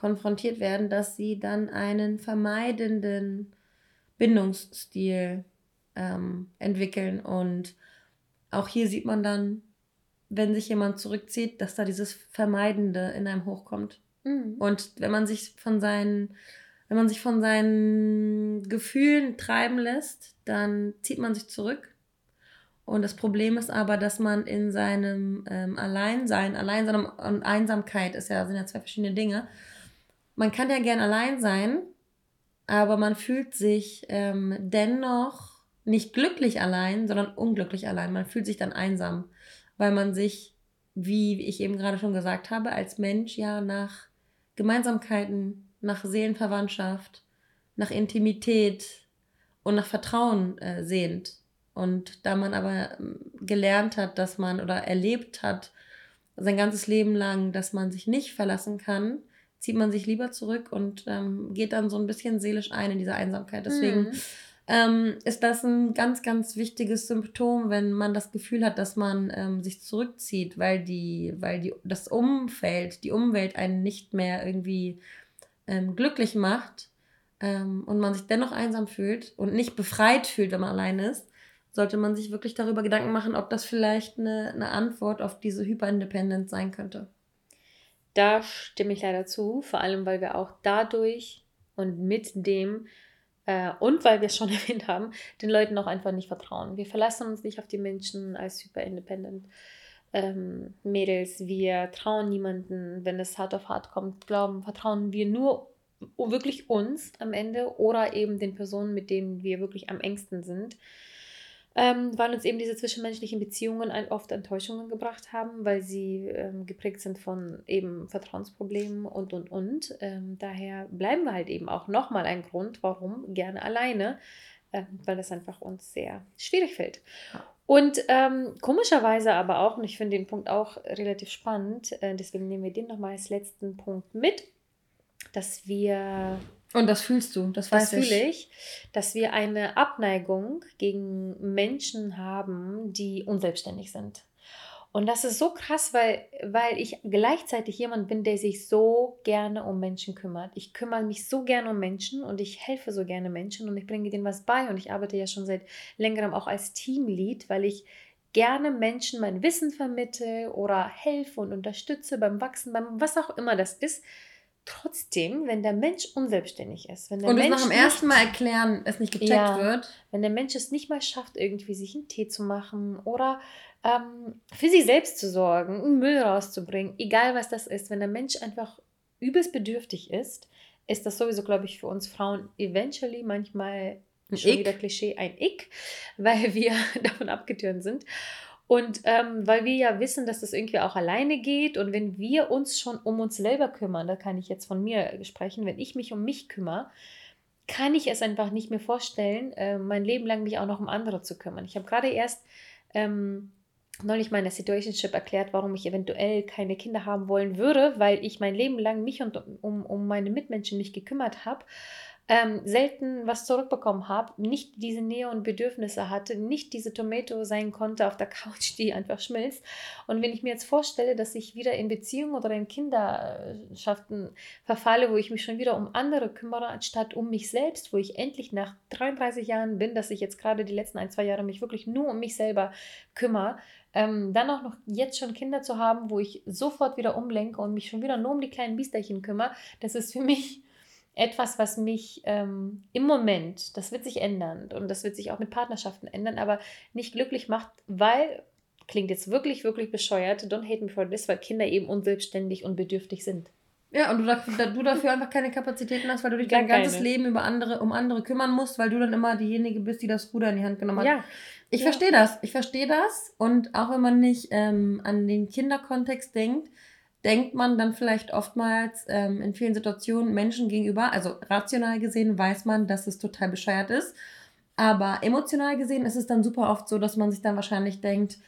konfrontiert werden, dass sie dann einen vermeidenden Bindungsstil ähm, entwickeln. Und auch hier sieht man dann, wenn sich jemand zurückzieht, dass da dieses Vermeidende in einem hochkommt. Und wenn man sich von seinen, wenn man sich von seinen Gefühlen treiben lässt, dann zieht man sich zurück. Und das Problem ist aber, dass man in seinem ähm, Alleinsein, Alleinsein und Einsamkeit ist ja, sind ja zwei verschiedene Dinge. Man kann ja gern allein sein, aber man fühlt sich ähm, dennoch nicht glücklich allein, sondern unglücklich allein. Man fühlt sich dann einsam, weil man sich, wie ich eben gerade schon gesagt habe, als Mensch ja nach Gemeinsamkeiten, nach Seelenverwandtschaft, nach Intimität und nach Vertrauen äh, sehnt. Und da man aber ähm, gelernt hat, dass man oder erlebt hat, sein ganzes Leben lang, dass man sich nicht verlassen kann, zieht man sich lieber zurück und ähm, geht dann so ein bisschen seelisch ein in diese Einsamkeit. Deswegen Mhm. ähm, ist das ein ganz, ganz wichtiges Symptom, wenn man das Gefühl hat, dass man ähm, sich zurückzieht, weil die, weil die, das Umfeld, die Umwelt einen nicht mehr irgendwie ähm, glücklich macht ähm, und man sich dennoch einsam fühlt und nicht befreit fühlt, wenn man allein ist, sollte man sich wirklich darüber Gedanken machen, ob das vielleicht eine, eine Antwort auf diese Hyperindependence sein könnte. Da stimme ich leider zu, vor allem weil wir auch dadurch und mit dem äh, und weil wir es schon erwähnt haben, den Leuten auch einfach nicht vertrauen. Wir verlassen uns nicht auf die Menschen als super independent ähm, Mädels. Wir trauen niemanden, wenn es hart auf hart kommt. Glauben, vertrauen wir nur wirklich uns am Ende oder eben den Personen, mit denen wir wirklich am engsten sind ähm, weil uns eben diese zwischenmenschlichen Beziehungen oft Enttäuschungen gebracht haben, weil sie ähm, geprägt sind von eben Vertrauensproblemen und, und, und. Ähm, daher bleiben wir halt eben auch nochmal ein Grund, warum gerne alleine, äh, weil das einfach uns sehr schwierig fällt. Und ähm, komischerweise aber auch, und ich finde den Punkt auch relativ spannend, äh, deswegen nehmen wir den nochmal als letzten Punkt mit, dass wir und das fühlst du, das weiß das fühle ich, dass wir eine Abneigung gegen Menschen haben, die unselbstständig sind. Und das ist so krass, weil, weil ich gleichzeitig jemand bin, der sich so gerne um Menschen kümmert. Ich kümmere mich so gerne um Menschen und ich helfe so gerne Menschen und ich bringe denen was bei. Und ich arbeite ja schon seit längerem auch als Teamlead, weil ich gerne Menschen mein Wissen vermittle oder helfe und unterstütze beim Wachsen, beim was auch immer das ist. Trotzdem, wenn der Mensch unselbstständig ist, wenn der und Mensch es nach dem ersten Mal erklären es nicht gecheckt ja, wird, wenn der Mensch es nicht mal schafft, irgendwie sich einen Tee zu machen oder ähm, für sich selbst zu sorgen, einen Müll rauszubringen, egal was das ist, wenn der Mensch einfach übelst bedürftig ist, ist das sowieso, glaube ich, für uns Frauen eventually manchmal ein schon Ick. wieder Klischee ein Ick, weil wir davon abgetürnt sind. Und ähm, weil wir ja wissen, dass das irgendwie auch alleine geht und wenn wir uns schon um uns selber kümmern, da kann ich jetzt von mir sprechen, wenn ich mich um mich kümmere, kann ich es einfach nicht mehr vorstellen, äh, mein Leben lang mich auch noch um andere zu kümmern. Ich habe gerade erst ähm, neulich meine Situationship erklärt, warum ich eventuell keine Kinder haben wollen würde, weil ich mein Leben lang mich und um, um meine Mitmenschen nicht gekümmert habe ähm, selten was zurückbekommen habe, nicht diese Nähe und Bedürfnisse hatte, nicht diese Tomato sein konnte auf der Couch, die einfach schmilzt. Und wenn ich mir jetzt vorstelle, dass ich wieder in Beziehungen oder in Kinderschaften verfalle, wo ich mich schon wieder um andere kümmere, anstatt um mich selbst, wo ich endlich nach 33 Jahren bin, dass ich jetzt gerade die letzten ein, zwei Jahre mich wirklich nur um mich selber kümmere, ähm, dann auch noch jetzt schon Kinder zu haben, wo ich sofort wieder umlenke und mich schon wieder nur um die kleinen Biesterchen kümmere, das ist für mich etwas, was mich ähm, im Moment, das wird sich ändern und das wird sich auch mit Partnerschaften ändern, aber nicht glücklich macht, weil, klingt jetzt wirklich, wirklich bescheuert, don't hate me for this, weil Kinder eben unselbstständig und bedürftig sind. Ja, und du dafür, du dafür einfach keine Kapazitäten hast, weil du dich Gar dein ganzes keine. Leben über andere, um andere kümmern musst, weil du dann immer diejenige bist, die das Ruder in die Hand genommen hat. Ja. Ich ja. verstehe das. Ich verstehe das. Und auch wenn man nicht ähm, an den Kinderkontext denkt, denkt man dann vielleicht oftmals ähm, in vielen Situationen Menschen gegenüber, also rational gesehen weiß man, dass es total bescheuert ist, aber emotional gesehen ist es dann super oft so, dass man sich dann wahrscheinlich denkt,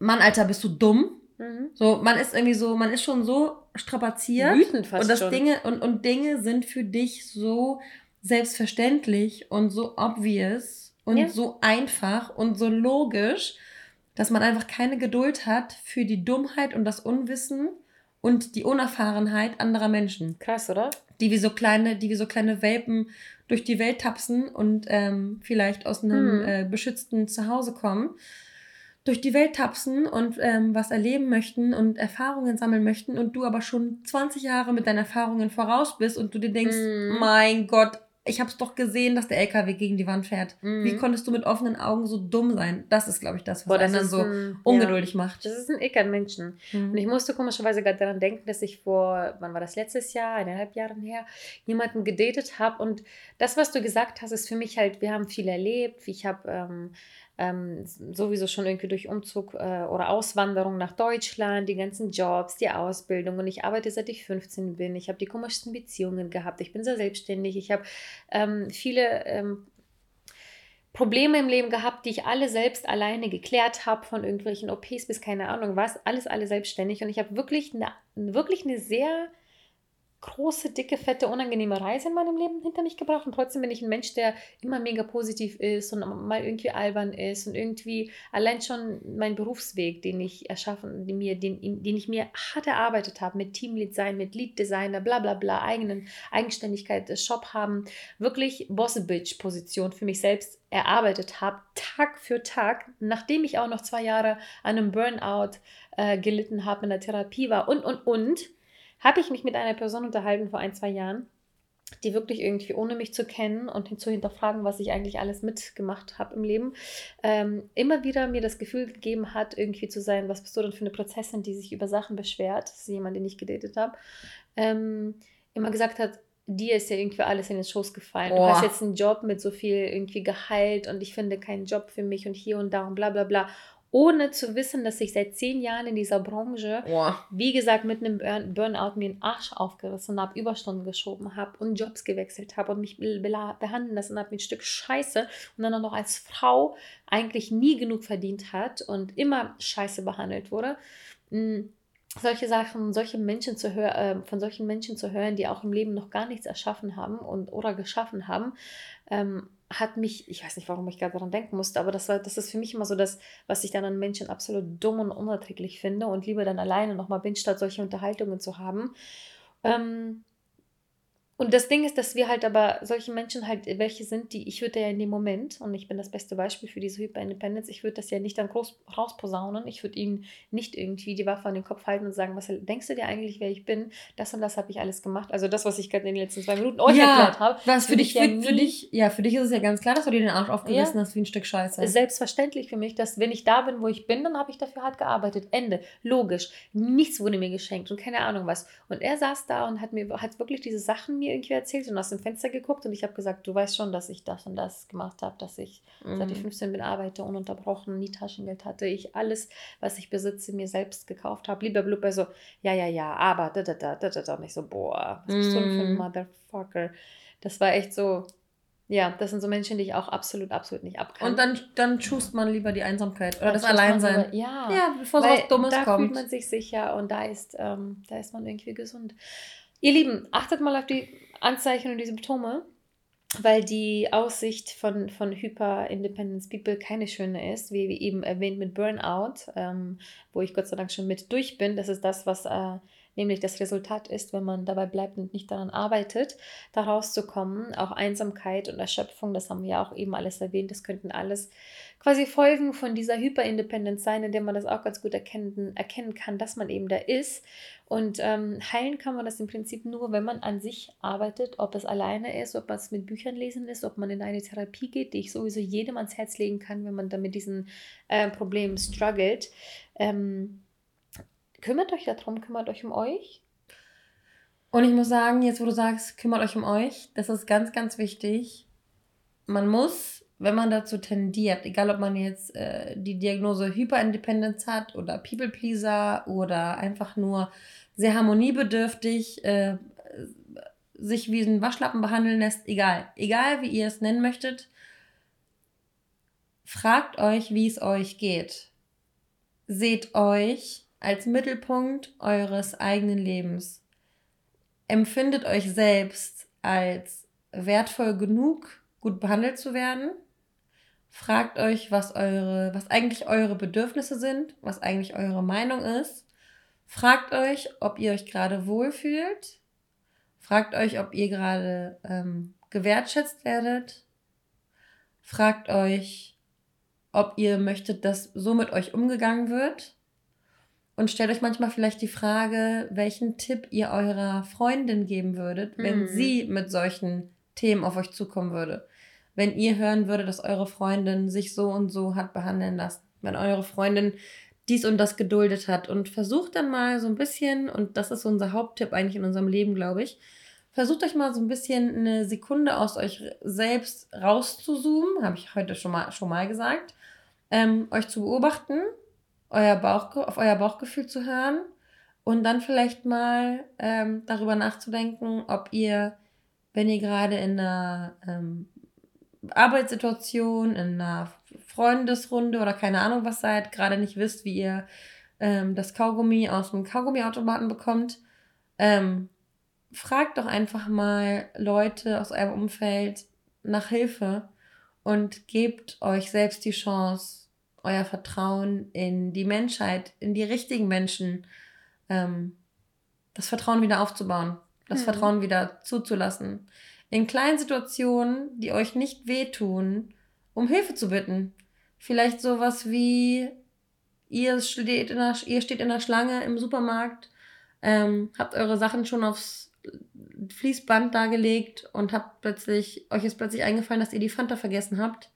Mann, Alter, bist du dumm? Mhm. So, man ist irgendwie so, man ist schon so strapaziert. Wütend fast und das schon. Dinge und, und Dinge sind für dich so selbstverständlich und so obvious und ja. so einfach und so logisch, dass man einfach keine Geduld hat für die Dummheit und das Unwissen und die Unerfahrenheit anderer Menschen. Krass, oder? Die wie so kleine, die wie so kleine Welpen durch die Welt tapsen und ähm, vielleicht aus einem hm. äh, beschützten Zuhause kommen, durch die Welt tapsen und ähm, was erleben möchten und Erfahrungen sammeln möchten und du aber schon 20 Jahre mit deinen Erfahrungen voraus bist und du dir denkst, hm. mein Gott, ich habe es doch gesehen, dass der LKW gegen die Wand fährt. Mhm. Wie konntest du mit offenen Augen so dumm sein? Das ist, glaube ich, das, was Boah, das einen dann so ein, ungeduldig ja, macht. Das ist ein Ick an Menschen. Mhm. Und ich musste komischerweise gerade daran denken, dass ich vor, wann war das, letztes Jahr, eineinhalb Jahren her, jemanden gedatet habe. Und das, was du gesagt hast, ist für mich halt, wir haben viel erlebt. Ich habe ähm, ähm, sowieso schon irgendwie durch Umzug äh, oder Auswanderung nach Deutschland, die ganzen Jobs, die Ausbildung und ich arbeite seit ich 15 bin. Ich habe die komischsten Beziehungen gehabt. Ich bin sehr selbstständig. Ich habe ähm, viele ähm, Probleme im Leben gehabt, die ich alle selbst alleine geklärt habe, von irgendwelchen OPs bis keine Ahnung was, alles, alle selbstständig. Und ich habe wirklich eine, wirklich eine sehr große, dicke, fette, unangenehme Reise in meinem Leben hinter mich gebracht. Und trotzdem bin ich ein Mensch, der immer mega positiv ist und mal irgendwie albern ist und irgendwie allein schon mein Berufsweg, den ich erschaffen, den, mir, den, den ich mir hart erarbeitet habe, mit Teamlead sein, mit Lead Designer, bla bla bla, eigenen Eigenständigkeit, äh, Shop haben, wirklich Boss-Bitch-Position für mich selbst erarbeitet habe, Tag für Tag, nachdem ich auch noch zwei Jahre an einem Burnout äh, gelitten habe, in der Therapie war und, und, und habe ich mich mit einer Person unterhalten vor ein, zwei Jahren, die wirklich irgendwie, ohne mich zu kennen und zu hinterfragen, was ich eigentlich alles mitgemacht habe im Leben, ähm, immer wieder mir das Gefühl gegeben hat, irgendwie zu sein, was bist du denn für eine Prozessin, die sich über Sachen beschwert, das ist jemand, den ich gedatet habe, ähm, immer gesagt hat, dir ist ja irgendwie alles in den Schoß gefallen. Oh. Du hast jetzt einen Job mit so viel irgendwie Gehalt und ich finde keinen Job für mich und hier und da und bla bla bla ohne zu wissen, dass ich seit zehn Jahren in dieser Branche, oh. wie gesagt, mit einem Burnout mir den Arsch aufgerissen habe, Überstunden geschoben habe und Jobs gewechselt habe und mich behandeln lassen habe mit ein Stück Scheiße und dann auch noch als Frau eigentlich nie genug verdient hat und immer Scheiße behandelt wurde. Hm, solche Sachen, solche Menschen zu hören, äh, von solchen Menschen zu hören, die auch im Leben noch gar nichts erschaffen haben und oder geschaffen haben, ähm, hat mich, ich weiß nicht, warum ich gerade daran denken musste, aber das war, das ist für mich immer so das, was ich dann an Menschen absolut dumm und unerträglich finde und lieber dann alleine nochmal bin, statt solche Unterhaltungen zu haben. Ähm, und das Ding ist, dass wir halt aber solche Menschen halt welche sind, die ich würde ja in dem Moment, und ich bin das beste Beispiel für diese Hyper-Independence, ich würde das ja nicht dann groß rausposaunen, ich würde ihnen nicht irgendwie die Waffe an den Kopf halten und sagen, was denkst du dir eigentlich, wer ich bin? Das und das habe ich alles gemacht. Also das, was ich gerade in den letzten zwei Minuten euch ja, erklärt habe. Was für dich, für, ja für, dich, ja, für dich ist es ja ganz klar, dass du dir den Arsch aufgerissen ja, hast wie ein Stück Scheiße. Selbstverständlich für mich, dass wenn ich da bin, wo ich bin, dann habe ich dafür hart gearbeitet. Ende. Logisch. Nichts wurde mir geschenkt und keine Ahnung was. Und er saß da und hat mir hat wirklich diese Sachen mir irgendwie erzählt und aus dem Fenster geguckt und ich habe gesagt, du weißt schon, dass ich das und das gemacht habe, dass ich mhm. seit ich 15 bin arbeite, ununterbrochen, nie Taschengeld hatte, ich alles, was ich besitze, mir selbst gekauft habe. Lieber Blubber so, ja, ja, ja, aber da, da, da, da, da, da. Und ich so, boah, was bist du denn für ein mhm. Motherfucker? Das war echt so, ja, das sind so Menschen, die ich auch absolut, absolut nicht abkann. Und dann, dann schust man lieber die Einsamkeit oder dann das Alleinsein. Lieber, ja, ja, bevor so was Dummes da kommt. Da fühlt man sich sicher und da ist, ähm, da ist man irgendwie gesund. Ihr Lieben, achtet mal auf die Anzeichen und die Symptome, weil die Aussicht von, von Hyper-Independence People keine schöne ist, wie, eben erwähnt mit Burnout, ähm, wo ich Gott sei Dank schon mit durch bin. Das ist das, was äh, nämlich das Resultat ist, wenn man dabei bleibt und nicht daran arbeitet, da rauszukommen. Auch Einsamkeit und Erschöpfung, das haben wir ja auch eben alles erwähnt, das könnten alles quasi Folgen von dieser Hyperindependenz sein, in der man das auch ganz gut erkennen, erkennen kann, dass man eben da ist. Und ähm, heilen kann man das im Prinzip nur, wenn man an sich arbeitet, ob es alleine ist, ob es mit Büchern lesen ist, ob man in eine Therapie geht, die ich sowieso jedem ans Herz legen kann, wenn man da mit diesen äh, Problemen struggelt. Ähm, kümmert euch darum, kümmert euch um euch. Und ich muss sagen, jetzt wo du sagst, kümmert euch um euch, das ist ganz, ganz wichtig. Man muss, wenn man dazu tendiert, egal ob man jetzt äh, die Diagnose Hyperindependenz hat oder People Pleaser oder einfach nur sehr harmoniebedürftig, äh, sich wie ein Waschlappen behandeln lässt, egal. Egal wie ihr es nennen möchtet, fragt euch, wie es euch geht. Seht euch als Mittelpunkt eures eigenen Lebens. Empfindet euch selbst als wertvoll genug, gut behandelt zu werden. Fragt euch, was eure, was eigentlich eure Bedürfnisse sind, was eigentlich eure Meinung ist. Fragt euch, ob ihr euch gerade wohlfühlt. Fragt euch, ob ihr gerade ähm, gewertschätzt werdet. Fragt euch, ob ihr möchtet, dass so mit euch umgegangen wird und stellt euch manchmal vielleicht die Frage, welchen Tipp ihr eurer Freundin geben würdet, wenn mhm. sie mit solchen Themen auf euch zukommen würde. Wenn ihr hören würdet, dass eure Freundin sich so und so hat behandeln lassen. Wenn eure Freundin dies und das geduldet hat. Und versucht dann mal so ein bisschen, und das ist unser Haupttipp eigentlich in unserem Leben, glaube ich, versucht euch mal so ein bisschen eine Sekunde aus euch selbst rauszuzoomen, habe ich heute schon mal, schon mal gesagt, ähm, euch zu beobachten euer Bauch, auf euer Bauchgefühl zu hören und dann vielleicht mal ähm, darüber nachzudenken, ob ihr, wenn ihr gerade in einer ähm, Arbeitssituation, in einer Freundesrunde oder keine Ahnung was seid, gerade nicht wisst, wie ihr ähm, das Kaugummi aus dem Kaugummiautomaten bekommt, ähm, fragt doch einfach mal Leute aus eurem Umfeld nach Hilfe und gebt euch selbst die Chance, euer Vertrauen in die Menschheit, in die richtigen Menschen, ähm, das Vertrauen wieder aufzubauen, das mhm. Vertrauen wieder zuzulassen. In kleinen Situationen, die euch nicht wehtun, um Hilfe zu bitten. Vielleicht sowas wie, ihr steht in der, ihr steht in der Schlange im Supermarkt, ähm, habt eure Sachen schon aufs Fließband dargelegt und habt plötzlich, euch ist plötzlich eingefallen, dass ihr die Fanta vergessen habt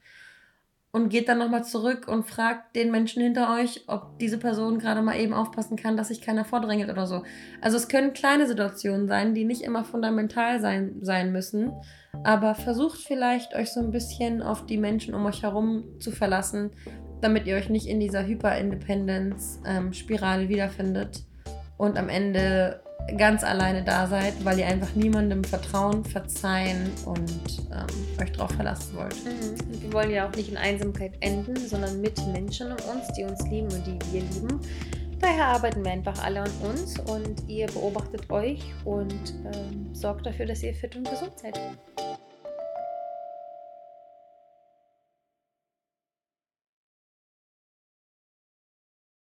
und geht dann nochmal zurück und fragt den Menschen hinter euch, ob diese Person gerade mal eben aufpassen kann, dass sich keiner vordrängelt oder so. Also es können kleine Situationen sein, die nicht immer fundamental sein, sein müssen, aber versucht vielleicht euch so ein bisschen auf die Menschen um euch herum zu verlassen, damit ihr euch nicht in dieser Hyper-Independence-Spirale ähm, wiederfindet und am Ende ganz alleine da seid, weil ihr einfach niemandem vertrauen, verzeihen und ähm, euch darauf verlassen wollt. Mhm. Wir wollen ja auch nicht in Einsamkeit enden, sondern mit Menschen um uns, die uns lieben und die wir lieben. Daher arbeiten wir einfach alle an uns und ihr beobachtet euch und ähm, sorgt dafür, dass ihr fit und gesund seid.